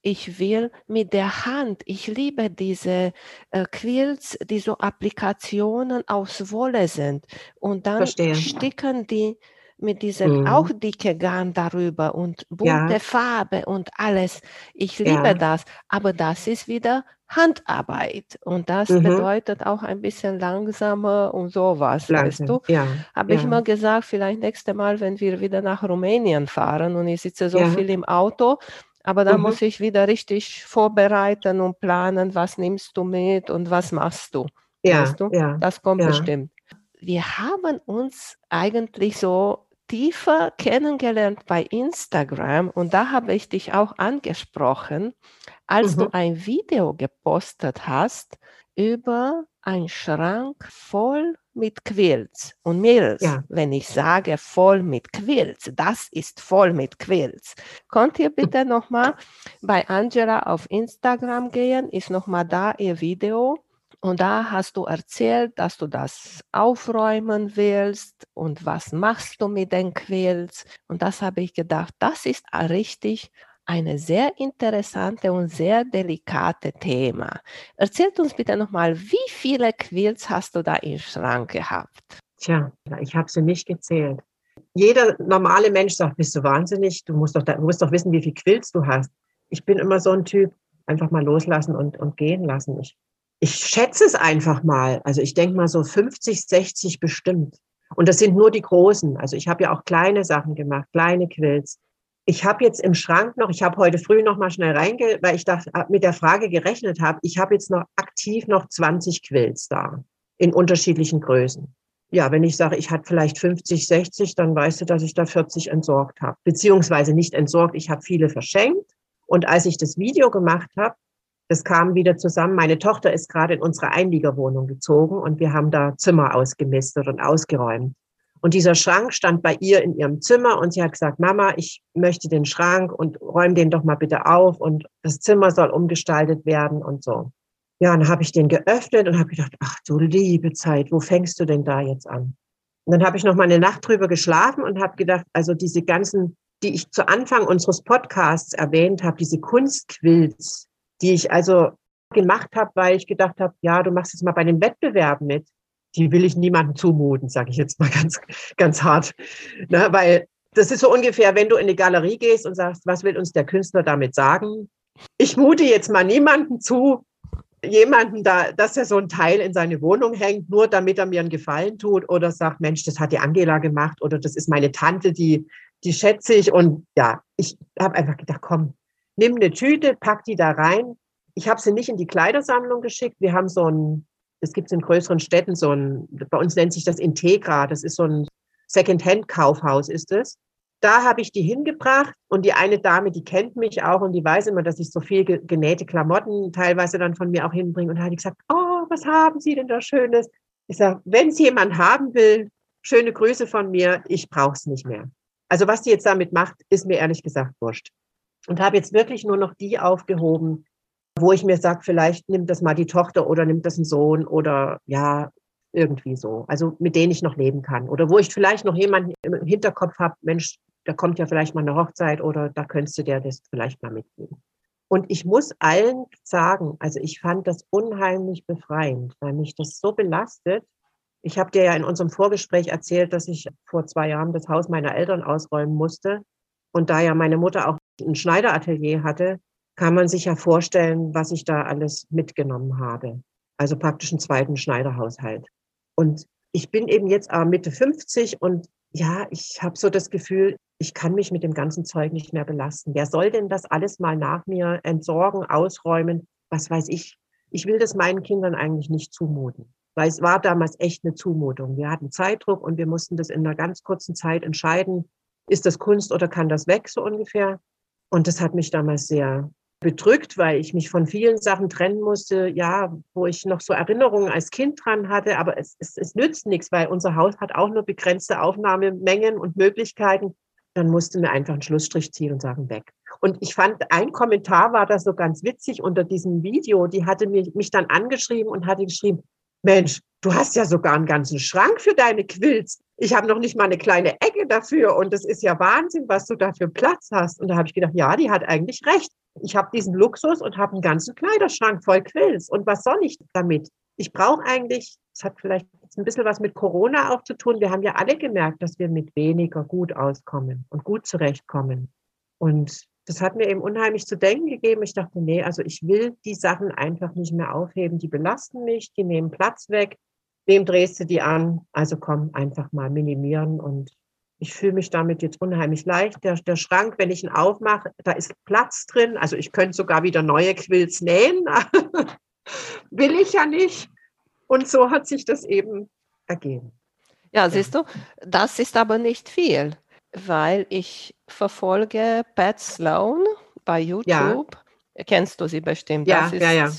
Ich will mit der Hand, ich liebe diese äh, Quills, die so Applikationen aus Wolle sind. Und dann Verstehen. sticken die mit diesem mhm. auch dicke Garn darüber und bunte ja. Farbe und alles. Ich liebe ja. das, aber das ist wieder Handarbeit und das mhm. bedeutet auch ein bisschen langsamer und sowas, Langsam. weißt du? Ja. Habe ich immer gesagt, vielleicht nächste Mal, wenn wir wieder nach Rumänien fahren und ich sitze so viel im Auto, aber dann mhm. muss ich wieder richtig vorbereiten und planen, was nimmst du mit und was machst du. Ja, weißt du? ja, das kommt ja. bestimmt. Wir haben uns eigentlich so tiefer kennengelernt bei Instagram und da habe ich dich auch angesprochen, als mhm. du ein Video gepostet hast über einen Schrank voll mit Quills und Mädels. Ja. Wenn ich sage voll mit Quills, das ist voll mit Quills. Könnt ihr bitte nochmal bei Angela auf Instagram gehen, ist nochmal da ihr Video und da hast du erzählt, dass du das aufräumen willst und was machst du mit den Quills. Und das habe ich gedacht, das ist richtig eine sehr interessante und sehr delikate Thema. Erzählt uns bitte nochmal, wie viele Quills hast du da im Schrank gehabt? Tja, ich habe sie nicht gezählt. Jeder normale Mensch sagt, bist du wahnsinnig, du musst doch, du musst doch wissen, wie viele Quills du hast. Ich bin immer so ein Typ, einfach mal loslassen und, und gehen lassen. Ich ich schätze es einfach mal. Also ich denke mal so 50, 60 bestimmt. Und das sind nur die großen. Also ich habe ja auch kleine Sachen gemacht, kleine Quills. Ich habe jetzt im Schrank noch, ich habe heute früh noch mal schnell reinge, weil ich da mit der Frage gerechnet habe, ich habe jetzt noch aktiv noch 20 Quills da in unterschiedlichen Größen. Ja, wenn ich sage, ich hatte vielleicht 50, 60, dann weißt du, dass ich da 40 entsorgt habe. Beziehungsweise nicht entsorgt, ich habe viele verschenkt. Und als ich das Video gemacht habe, das kam wieder zusammen. Meine Tochter ist gerade in unsere Einliegerwohnung gezogen und wir haben da Zimmer ausgemistet und ausgeräumt. Und dieser Schrank stand bei ihr in ihrem Zimmer und sie hat gesagt, Mama, ich möchte den Schrank und räum den doch mal bitte auf und das Zimmer soll umgestaltet werden und so. Ja, dann habe ich den geöffnet und habe gedacht, ach du liebe Zeit, wo fängst du denn da jetzt an? Und dann habe ich noch mal eine Nacht drüber geschlafen und habe gedacht, also diese ganzen, die ich zu Anfang unseres Podcasts erwähnt habe, diese Kunstquills, die ich also gemacht habe, weil ich gedacht habe, ja, du machst jetzt mal bei den Wettbewerben mit. Die will ich niemandem zumuten, sage ich jetzt mal ganz, ganz hart. Na, ne, weil das ist so ungefähr, wenn du in eine Galerie gehst und sagst, was will uns der Künstler damit sagen? Ich mute jetzt mal niemanden zu, jemanden da, dass er so ein Teil in seine Wohnung hängt, nur damit er mir einen Gefallen tut oder sagt, Mensch, das hat die Angela gemacht oder das ist meine Tante, die, die schätze ich. Und ja, ich habe einfach gedacht, komm, nimm eine Tüte, pack die da rein. Ich habe sie nicht in die Kleidersammlung geschickt. Wir haben so ein, es gibt in größeren Städten so ein, bei uns nennt sich das Integra, das ist so ein Secondhand-Kaufhaus ist es. Da habe ich die hingebracht und die eine Dame, die kennt mich auch und die weiß immer, dass ich so viel genähte Klamotten teilweise dann von mir auch hinbringe und da hat die gesagt, oh, was haben Sie denn da Schönes? Ich sage, wenn es jemand haben will, schöne Grüße von mir, ich brauche es nicht mehr. Also was die jetzt damit macht, ist mir ehrlich gesagt wurscht und habe jetzt wirklich nur noch die aufgehoben, wo ich mir sage, vielleicht nimmt das mal die Tochter oder nimmt das ein Sohn oder ja, irgendwie so. Also mit denen ich noch leben kann. Oder wo ich vielleicht noch jemanden im Hinterkopf habe, Mensch, da kommt ja vielleicht mal eine Hochzeit oder da könntest du dir das vielleicht mal mitgeben. Und ich muss allen sagen, also ich fand das unheimlich befreiend, weil mich das so belastet. Ich habe dir ja in unserem Vorgespräch erzählt, dass ich vor zwei Jahren das Haus meiner Eltern ausräumen musste. Und da ja meine Mutter auch ein Schneideratelier hatte, kann man sich ja vorstellen, was ich da alles mitgenommen habe. Also praktisch einen zweiten Schneiderhaushalt. Und ich bin eben jetzt Mitte 50 und ja, ich habe so das Gefühl, ich kann mich mit dem ganzen Zeug nicht mehr belasten. Wer soll denn das alles mal nach mir entsorgen, ausräumen? Was weiß ich. Ich will das meinen Kindern eigentlich nicht zumuten, weil es war damals echt eine Zumutung. Wir hatten Zeitdruck und wir mussten das in einer ganz kurzen Zeit entscheiden, ist das Kunst oder kann das weg, so ungefähr. Und das hat mich damals sehr bedrückt, weil ich mich von vielen Sachen trennen musste, ja, wo ich noch so Erinnerungen als Kind dran hatte, aber es, es, es nützt nichts, weil unser Haus hat auch nur begrenzte Aufnahmemengen und Möglichkeiten. Dann mussten wir einfach einen Schlussstrich ziehen und sagen, weg. Und ich fand, ein Kommentar war da so ganz witzig unter diesem Video, die hatte mich, mich dann angeschrieben und hatte geschrieben, Mensch, du hast ja sogar einen ganzen Schrank für deine Quills. Ich habe noch nicht mal eine kleine Ecke dafür und das ist ja Wahnsinn, was du da für Platz hast. Und da habe ich gedacht, ja, die hat eigentlich recht. Ich habe diesen Luxus und habe einen ganzen Kleiderschrank voll Quills. Und was soll ich damit? Ich brauche eigentlich, es hat vielleicht ein bisschen was mit Corona auch zu tun. Wir haben ja alle gemerkt, dass wir mit weniger gut auskommen und gut zurechtkommen. Und das hat mir eben unheimlich zu denken gegeben. Ich dachte, nee, also ich will die Sachen einfach nicht mehr aufheben. Die belasten mich, die nehmen Platz weg. Wem drehst du die an? Also komm, einfach mal minimieren und ich fühle mich damit jetzt unheimlich leicht. Der, der Schrank, wenn ich ihn aufmache, da ist Platz drin. Also ich könnte sogar wieder neue Quills nähen. Will ich ja nicht. Und so hat sich das eben ergeben. Ja, siehst du, das ist aber nicht viel, weil ich verfolge Pat Sloan bei YouTube. Ja. Kennst du sie bestimmt? Ja, das ist ja, ja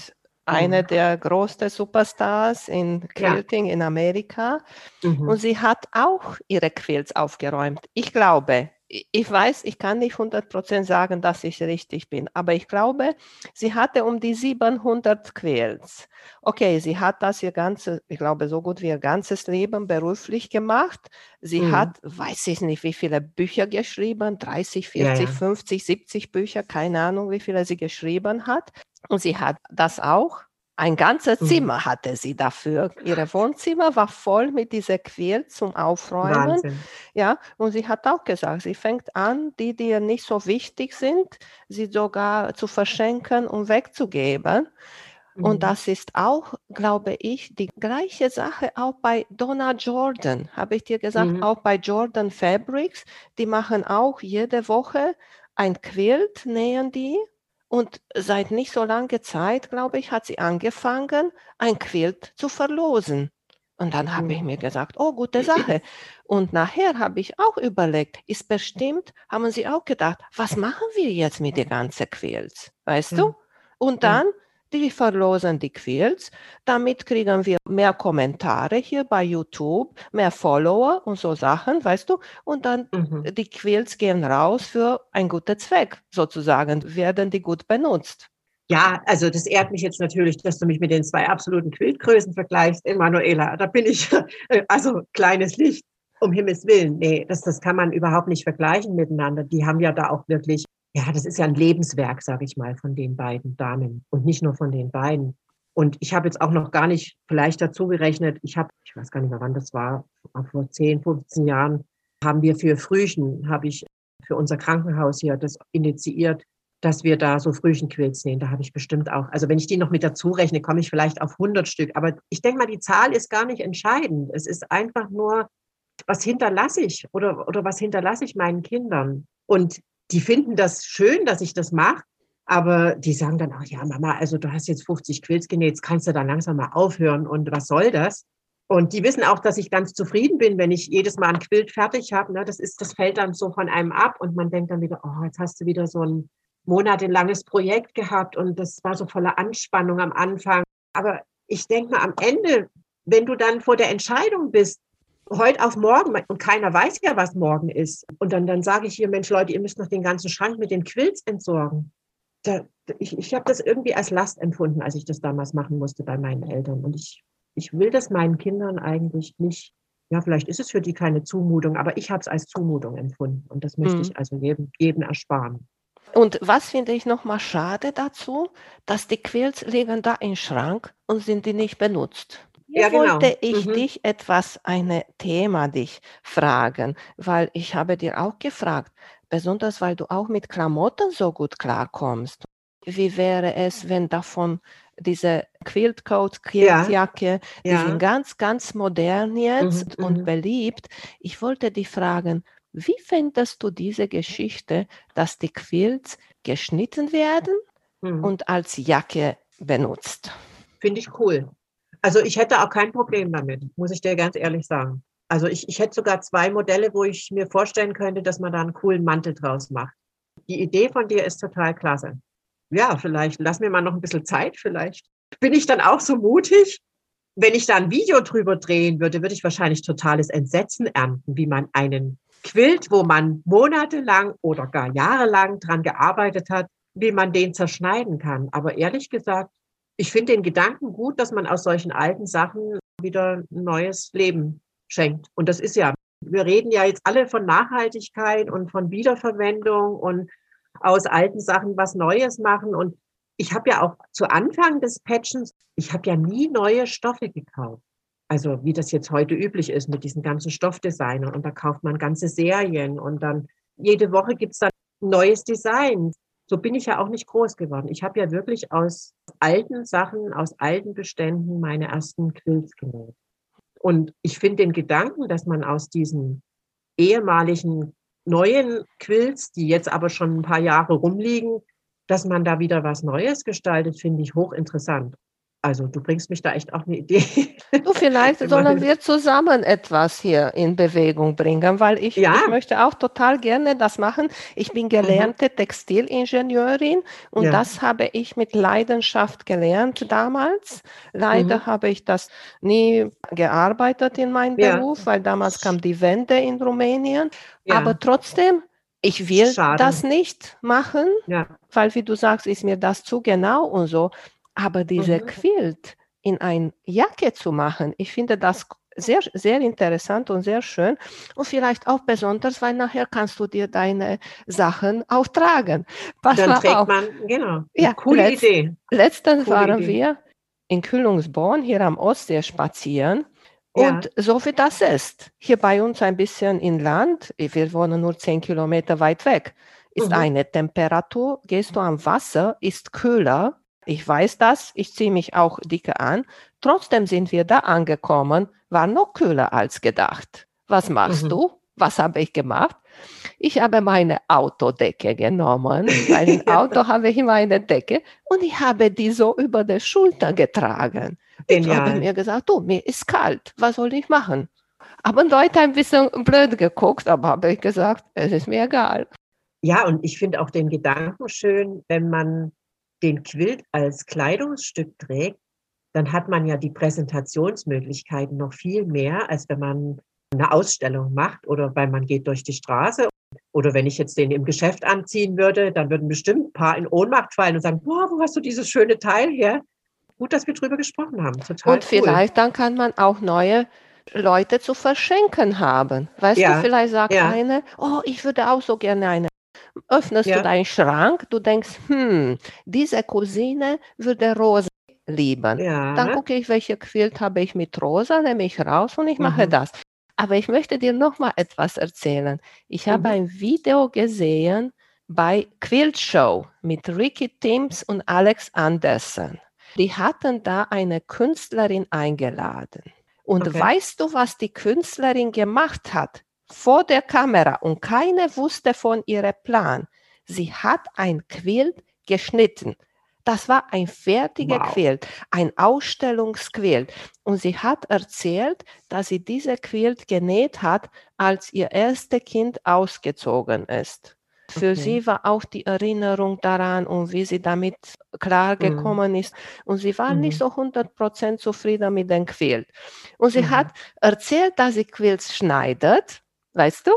eine mhm. der größten Superstars in Quilting ja. in Amerika. Mhm. Und sie hat auch ihre Quilts aufgeräumt. Ich glaube, ich weiß, ich kann nicht 100% sagen, dass ich richtig bin, aber ich glaube, sie hatte um die 700 Quilts. Okay, sie hat das ihr ganzes, ich glaube, so gut wie ihr ganzes Leben beruflich gemacht. Sie mhm. hat, weiß ich nicht, wie viele Bücher geschrieben, 30, 40, ja, ja. 50, 70 Bücher, keine Ahnung, wie viele sie geschrieben hat. Und sie hat das auch. Ein ganzes mhm. Zimmer hatte sie dafür. Ihr Wohnzimmer war voll mit dieser Queer zum Aufräumen. Wahnsinn. Ja, und sie hat auch gesagt, sie fängt an, die, die ihr nicht so wichtig sind, sie sogar zu verschenken und wegzugeben. Mhm. Und das ist auch, glaube ich, die gleiche Sache auch bei Donna Jordan, habe ich dir gesagt, mhm. auch bei Jordan Fabrics. Die machen auch jede Woche ein Quilt, nähen die und seit nicht so langer Zeit, glaube ich, hat sie angefangen, ein Quilt zu verlosen. Und dann habe ich mhm. mir gesagt, oh, gute Sache. Und nachher habe ich auch überlegt, ist bestimmt, haben sie auch gedacht, was machen wir jetzt mit den ganzen Quilts? Weißt du? Und dann die verlosen die Quilts. Damit kriegen wir mehr Kommentare hier bei YouTube, mehr Follower und so Sachen, weißt du? Und dann mhm. die Quilts gehen raus für einen guten Zweck, sozusagen, werden die gut benutzt. Ja, also das ehrt mich jetzt natürlich, dass du mich mit den zwei absoluten Quiltgrößen vergleichst, Emanuela. Da bin ich, also kleines Licht, um Himmels Willen. Nee, das, das kann man überhaupt nicht vergleichen miteinander. Die haben ja da auch wirklich ja, das ist ja ein Lebenswerk, sage ich mal, von den beiden Damen und nicht nur von den beiden. Und ich habe jetzt auch noch gar nicht vielleicht dazu gerechnet, ich habe, ich weiß gar nicht mehr wann das war, vor 10, 15 Jahren haben wir für Frühchen, habe ich für unser Krankenhaus hier das initiiert, dass wir da so Frühchenquills nähen. Da habe ich bestimmt auch, also wenn ich die noch mit dazu rechne, komme ich vielleicht auf 100 Stück. Aber ich denke mal, die Zahl ist gar nicht entscheidend. Es ist einfach nur, was hinterlasse ich oder, oder was hinterlasse ich meinen Kindern? Und die finden das schön, dass ich das mache, aber die sagen dann auch, ja, Mama, also du hast jetzt 50 Quills genäht, jetzt kannst du dann langsam mal aufhören und was soll das? Und die wissen auch, dass ich ganz zufrieden bin, wenn ich jedes Mal ein Quilt fertig habe. Ne? Das, ist, das fällt dann so von einem ab und man denkt dann wieder, oh, jetzt hast du wieder so ein monatelanges Projekt gehabt und das war so voller Anspannung am Anfang. Aber ich denke mal, am Ende, wenn du dann vor der Entscheidung bist, heute auf morgen und keiner weiß ja, was morgen ist. Und dann, dann sage ich hier, Mensch, Leute, ihr müsst noch den ganzen Schrank mit den Quills entsorgen. Da, ich ich habe das irgendwie als Last empfunden, als ich das damals machen musste bei meinen Eltern. Und ich, ich will das meinen Kindern eigentlich nicht. Ja, vielleicht ist es für die keine Zumutung, aber ich habe es als Zumutung empfunden. Und das möchte mhm. ich also jedem, jedem ersparen. Und was finde ich nochmal schade dazu, dass die Quills liegen da im Schrank und sind die nicht benutzt. Hier ja, genau. wollte ich mhm. dich etwas, ein Thema dich fragen, weil ich habe dir auch gefragt, besonders weil du auch mit Klamotten so gut klarkommst. Wie wäre es, wenn davon diese Quiltcoat, Quiltjacke, ja. die ja. sind ganz, ganz modern jetzt mhm, und mhm. beliebt. Ich wollte dich fragen, wie findest du diese Geschichte, dass die Quilts geschnitten werden mhm. und als Jacke benutzt? Finde ich cool. Also ich hätte auch kein Problem damit, muss ich dir ganz ehrlich sagen. Also ich, ich hätte sogar zwei Modelle, wo ich mir vorstellen könnte, dass man da einen coolen Mantel draus macht. Die Idee von dir ist total klasse. Ja, vielleicht lass mir mal noch ein bisschen Zeit. Vielleicht bin ich dann auch so mutig. Wenn ich da ein Video drüber drehen würde, würde ich wahrscheinlich totales Entsetzen ernten, wie man einen Quilt, wo man monatelang oder gar jahrelang dran gearbeitet hat, wie man den zerschneiden kann. Aber ehrlich gesagt, ich finde den Gedanken gut, dass man aus solchen alten Sachen wieder ein neues Leben schenkt. Und das ist ja, wir reden ja jetzt alle von Nachhaltigkeit und von Wiederverwendung und aus alten Sachen was Neues machen. Und ich habe ja auch zu Anfang des Patchens, ich habe ja nie neue Stoffe gekauft. Also wie das jetzt heute üblich ist mit diesen ganzen Stoffdesignern. Und da kauft man ganze Serien und dann jede Woche gibt es dann neues Design. So bin ich ja auch nicht groß geworden. Ich habe ja wirklich aus alten Sachen, aus alten Beständen meine ersten Quills genäht. Und ich finde den Gedanken, dass man aus diesen ehemaligen neuen Quills, die jetzt aber schon ein paar Jahre rumliegen, dass man da wieder was Neues gestaltet, finde ich hochinteressant. Also du bringst mich da echt auf eine Idee. Du, vielleicht sollen wir zusammen etwas hier in Bewegung bringen, weil ich, ja. ich möchte auch total gerne das machen. Ich bin gelernte mhm. Textilingenieurin und ja. das habe ich mit Leidenschaft gelernt damals. Leider mhm. habe ich das nie gearbeitet in meinem ja. Beruf, weil damals kam die Wende in Rumänien. Aber trotzdem ich will Schade. das nicht machen, ja. weil wie du sagst, ist mir das zu genau und so. Aber diese mhm. Quilt in eine Jacke zu machen, ich finde das sehr, sehr interessant und sehr schön und vielleicht auch besonders, weil nachher kannst du dir deine Sachen auch tragen. Pass Dann trägt auf. man, genau, ja, coole letzt, Idee. Letztens coole waren Idee. wir in Kühlungsborn hier am Ostsee spazieren und ja. so wie das ist, hier bei uns ein bisschen inland, wir wohnen nur zehn Kilometer weit weg, ist mhm. eine Temperatur, gehst du am Wasser, ist kühler ich weiß das, ich ziehe mich auch dicke an. Trotzdem sind wir da angekommen, war noch kühler als gedacht. Was machst mhm. du? Was habe ich gemacht? Ich habe meine Autodecke genommen, weil im Auto habe ich immer eine Decke und ich habe die so über der Schulter getragen. Ich habe mir gesagt, du, mir ist kalt, was soll ich machen? Haben Leute ein bisschen blöd geguckt, aber habe ich gesagt, es ist mir egal. Ja, und ich finde auch den Gedanken schön, wenn man den Quilt als Kleidungsstück trägt, dann hat man ja die Präsentationsmöglichkeiten noch viel mehr, als wenn man eine Ausstellung macht oder weil man geht durch die Straße. Oder wenn ich jetzt den im Geschäft anziehen würde, dann würden bestimmt ein paar in Ohnmacht fallen und sagen, boah, wo hast du dieses schöne Teil her? Gut, dass wir drüber gesprochen haben. Total und vielleicht dann kann man auch neue Leute zu verschenken haben. Weißt ja, du, vielleicht sagt ja. eine, oh, ich würde auch so gerne eine öffnest ja. du deinen Schrank, du denkst, hm, diese Cousine würde rosa lieben. Ja. Dann gucke ich, welche Quilt habe ich mit rosa, nehme ich raus und ich mhm. mache das. Aber ich möchte dir noch mal etwas erzählen. Ich mhm. habe ein Video gesehen bei Quilt Show mit Ricky Timms und Alex Anderson. Die hatten da eine Künstlerin eingeladen. Und okay. weißt du, was die Künstlerin gemacht hat? Vor der Kamera und keine wusste von ihrem Plan. Sie hat ein Quilt geschnitten. Das war ein fertiger wow. Quilt, ein Ausstellungsquilt. Und sie hat erzählt, dass sie diese Quilt genäht hat, als ihr erstes Kind ausgezogen ist. Für okay. sie war auch die Erinnerung daran und wie sie damit klargekommen mhm. ist. Und sie war mhm. nicht so 100% zufrieden mit dem Quilt. Und sie mhm. hat erzählt, dass sie Quilts schneidet weißt du?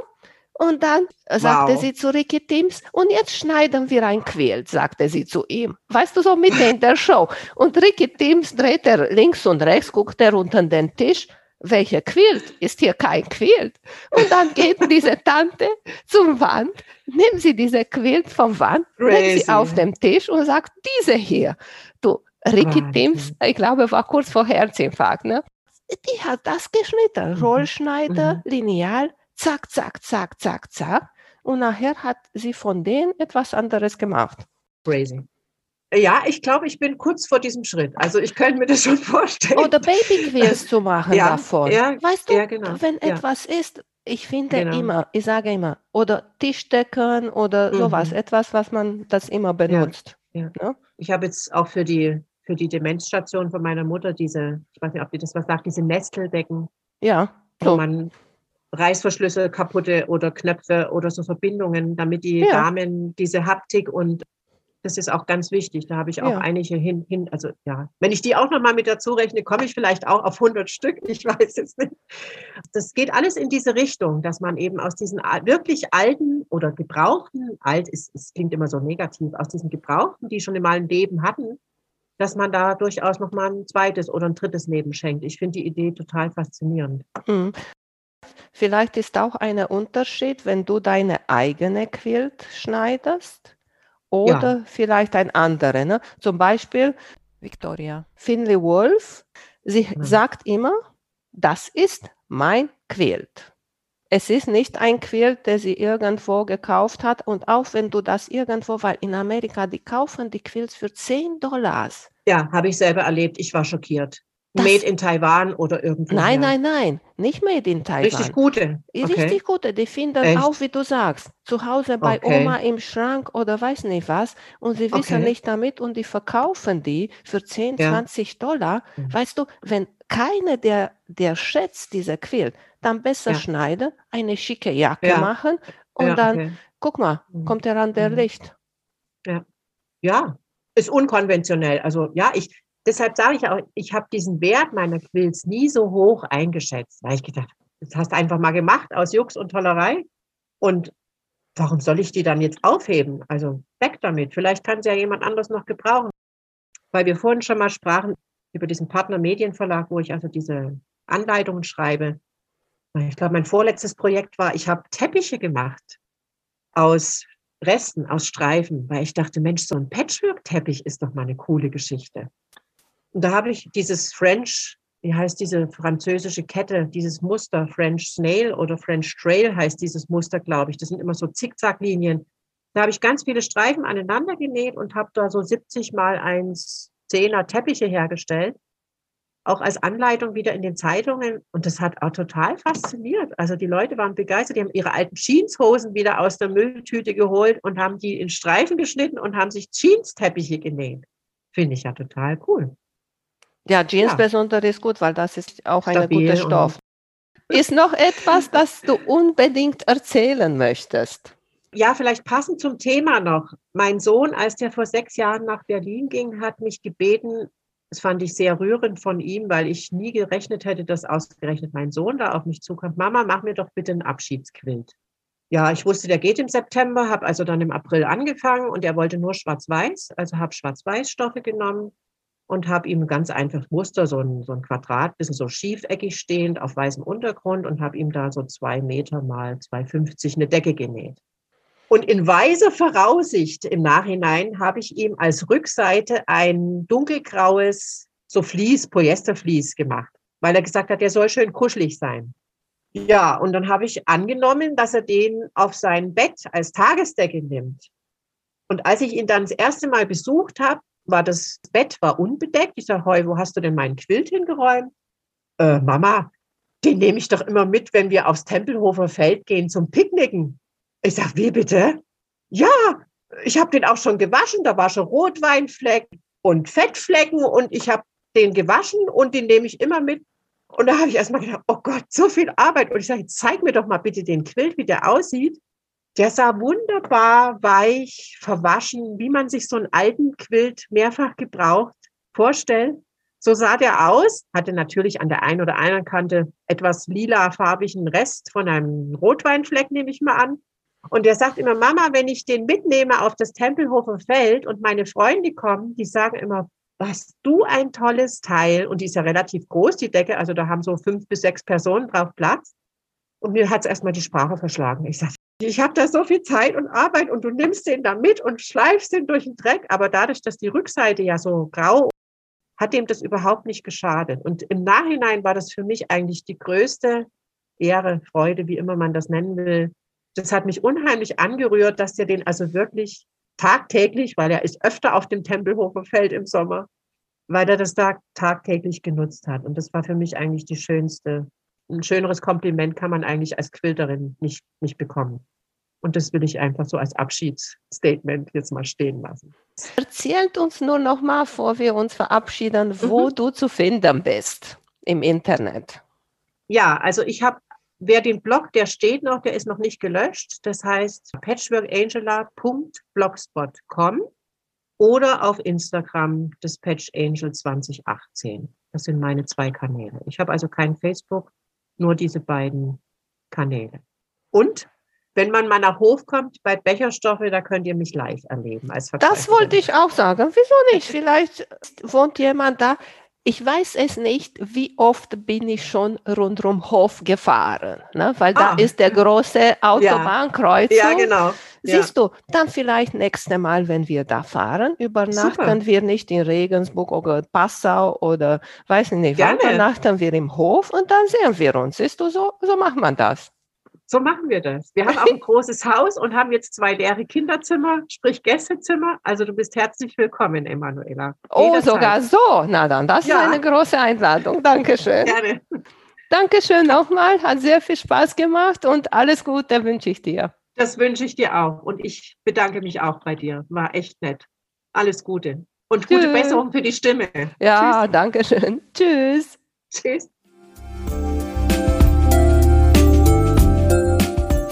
Und dann sagte wow. sie zu Ricky Timms, und jetzt schneiden wir ein Quilt, sagte sie zu ihm. Weißt du, so mitten in der Show. Und Ricky Timms dreht er links und rechts, guckt er unter den Tisch. welcher Quilt? Ist hier kein Quilt. Und dann geht diese Tante zum Wand, nimmt sie diese Quilt vom Wand, legt sie auf dem Tisch und sagt, diese hier. Du, Ricky Wahnsinn. Timms, ich glaube, war kurz vor Herzinfarkt, ne? Die hat das geschnitten. Mhm. Rollschneider, mhm. Lineal, zack, zack, zack, zack, zack. Und nachher hat sie von denen etwas anderes gemacht. Crazy. Ja, ich glaube, ich bin kurz vor diesem Schritt. Also ich könnte mir das schon vorstellen. Oder Babyquills zu machen ja, davon. Ja, weißt du, ja, genau. wenn etwas ist, ich finde genau. immer, ich sage immer, oder Tischdecken oder mhm. sowas, etwas, was man das immer benutzt. Ja, ne? Ich habe jetzt auch für die, für die Demenzstation von meiner Mutter diese, ich weiß nicht, ob die das was sagt, diese Nesteldecken. Ja. So. Wo man Reißverschlüsse kaputte oder Knöpfe oder so Verbindungen, damit die Damen diese Haptik und das ist auch ganz wichtig. Da habe ich auch ja. einige hin, hin, also ja, wenn ich die auch nochmal mit dazu rechne, komme ich vielleicht auch auf 100 Stück. Ich weiß es nicht. Das geht alles in diese Richtung, dass man eben aus diesen wirklich alten oder gebrauchten, alt ist, es klingt immer so negativ, aus diesen gebrauchten, die schon mal ein Leben hatten, dass man da durchaus nochmal ein zweites oder ein drittes Leben schenkt. Ich finde die Idee total faszinierend. Mhm. Vielleicht ist auch ein Unterschied, wenn du deine eigene Quilt schneidest oder ja. vielleicht ein anderer. Ne? Zum Beispiel Victoria Finley Wolf, sie ja. sagt immer, das ist mein Quilt. Es ist nicht ein Quilt, der sie irgendwo gekauft hat. Und auch wenn du das irgendwo, weil in Amerika, die kaufen die Quilts für 10 Dollars. Ja, habe ich selber erlebt. Ich war schockiert. Das, made in Taiwan oder irgendwo. Nein, nein, nein, nicht made in Taiwan. Richtig gute. Okay. Richtig gute. Die finden Echt? auch, wie du sagst, zu Hause bei okay. Oma im Schrank oder weiß nicht was. Und sie wissen okay. nicht damit und die verkaufen die für 10, ja. 20 Dollar. Mhm. Weißt du, wenn keiner der, der schätzt diese Quilt, dann besser ja. schneiden, eine schicke Jacke ja. machen und dann, guck mal, mhm. kommt er an der mhm. Licht. Ja. ja, ist unkonventionell. Also ja, ich, deshalb sage ich auch, ich habe diesen Wert meiner Quills nie so hoch eingeschätzt, weil ich gedacht, das hast du einfach mal gemacht aus Jux und Tollerei. Und warum soll ich die dann jetzt aufheben? Also weg damit. Vielleicht kann sie ja jemand anderes noch gebrauchen. Weil wir vorhin schon mal sprachen über diesen Partner Medienverlag, wo ich also diese Anleitungen schreibe. Ich glaube, mein vorletztes Projekt war, ich habe Teppiche gemacht aus Resten, aus Streifen, weil ich dachte, Mensch, so ein Patchwork-Teppich ist doch mal eine coole Geschichte. Und da habe ich dieses French, wie heißt diese französische Kette, dieses Muster, French Snail oder French Trail heißt dieses Muster, glaube ich. Das sind immer so Zickzacklinien. Da habe ich ganz viele Streifen aneinander genäht und habe da so 70 mal 1 Zehner Teppiche hergestellt. Auch als Anleitung wieder in den Zeitungen. Und das hat auch total fasziniert. Also die Leute waren begeistert. Die haben ihre alten Jeanshosen wieder aus der Mülltüte geholt und haben die in Streifen geschnitten und haben sich Jeans-Teppiche genäht. Finde ich ja total cool. Ja, Jeans ja. besonders ist gut, weil das ist auch ein guter Stoff. Ist noch etwas, das du unbedingt erzählen möchtest? Ja, vielleicht passend zum Thema noch. Mein Sohn, als der vor sechs Jahren nach Berlin ging, hat mich gebeten, das fand ich sehr rührend von ihm, weil ich nie gerechnet hätte, dass ausgerechnet mein Sohn da auf mich zukommt. Mama, mach mir doch bitte einen Abschiedsquilt. Ja, ich wusste, der geht im September, habe also dann im April angefangen und er wollte nur schwarz-weiß, also habe schwarz-weiß-Stoffe genommen und habe ihm ganz einfach Muster, so ein, so ein Quadrat, bisschen so schiefeckig stehend auf weißem Untergrund und habe ihm da so zwei Meter mal 2,50 eine Decke genäht. Und in weiser Voraussicht im Nachhinein habe ich ihm als Rückseite ein dunkelgraues, so Vlies, Polyestervlies gemacht, weil er gesagt hat, der soll schön kuschelig sein. Ja, und dann habe ich angenommen, dass er den auf sein Bett als Tagesdecke nimmt. Und als ich ihn dann das erste Mal besucht habe, war das Bett war unbedeckt. Ich sage, Heu, wo hast du denn meinen Quilt hingeräumt? Äh, Mama, den nehme ich doch immer mit, wenn wir aufs Tempelhofer Feld gehen zum Picknicken. Ich sage, wie bitte? Ja, ich habe den auch schon gewaschen. Da war schon Rotweinfleck und Fettflecken und ich habe den gewaschen und den nehme ich immer mit. Und da habe ich erstmal gedacht, oh Gott, so viel Arbeit. Und ich sage, zeig mir doch mal bitte den Quilt, wie der aussieht. Der sah wunderbar weich, verwaschen, wie man sich so einen alten Quilt mehrfach gebraucht vorstellt. So sah der aus, hatte natürlich an der einen oder anderen Kante etwas lilafarbigen Rest von einem Rotweinfleck, nehme ich mal an. Und er sagt immer, Mama, wenn ich den mitnehme auf das Tempelhofer Feld und meine Freunde kommen, die sagen immer, hast du ein tolles Teil und die ist ja relativ groß, die Decke, also da haben so fünf bis sechs Personen drauf Platz. Und mir hat es erstmal die Sprache verschlagen. Ich sage, ich habe da so viel Zeit und Arbeit und du nimmst den da mit und schleifst den durch den Dreck. Aber dadurch, dass die Rückseite ja so grau, hat dem das überhaupt nicht geschadet. Und im Nachhinein war das für mich eigentlich die größte Ehre, Freude, wie immer man das nennen will. Das hat mich unheimlich angerührt, dass der den also wirklich tagtäglich, weil er ist öfter auf dem Tempelhofer Feld im Sommer, weil er das da tagtäglich genutzt hat. Und das war für mich eigentlich die schönste, ein schöneres Kompliment kann man eigentlich als Quilterin nicht, nicht bekommen. Und das will ich einfach so als Abschiedsstatement jetzt mal stehen lassen. Erzählt uns nur noch mal, bevor wir uns verabschieden, wo mhm. du zu finden bist im Internet. Ja, also ich habe Wer den Blog, der steht noch, der ist noch nicht gelöscht. Das heißt patchworkangela.blogspot.com oder auf Instagram das Patch Angel 2018. Das sind meine zwei Kanäle. Ich habe also kein Facebook, nur diese beiden Kanäle. Und wenn man mal nach Hof kommt bei Becherstoffe, da könnt ihr mich live erleben. Als das wollte ich auch sagen. Wieso nicht? Vielleicht wohnt jemand da ich weiß es nicht, wie oft bin ich schon rundum Hof gefahren, ne? weil da ah. ist der große Autobahnkreuz. Ja. ja, genau. Siehst ja. du, dann vielleicht nächste Mal, wenn wir da fahren, übernachten Super. wir nicht in Regensburg oder Passau oder weiß nicht, wann übernachten wir im Hof und dann sehen wir uns. Siehst du, so, so macht man das. So machen wir das. Wir haben auch ein großes Haus und haben jetzt zwei leere Kinderzimmer, sprich Gästezimmer. Also du bist herzlich willkommen, Emanuela. Oh, sogar so. Na dann, das ja. ist eine große Einladung. Dankeschön. Gerne. Dankeschön nochmal. Hat sehr viel Spaß gemacht und alles Gute wünsche ich dir. Das wünsche ich dir auch. Und ich bedanke mich auch bei dir. War echt nett. Alles Gute. Und Tschüss. gute Besserung für die Stimme. Ja, Tschüss. danke schön. Tschüss. Tschüss.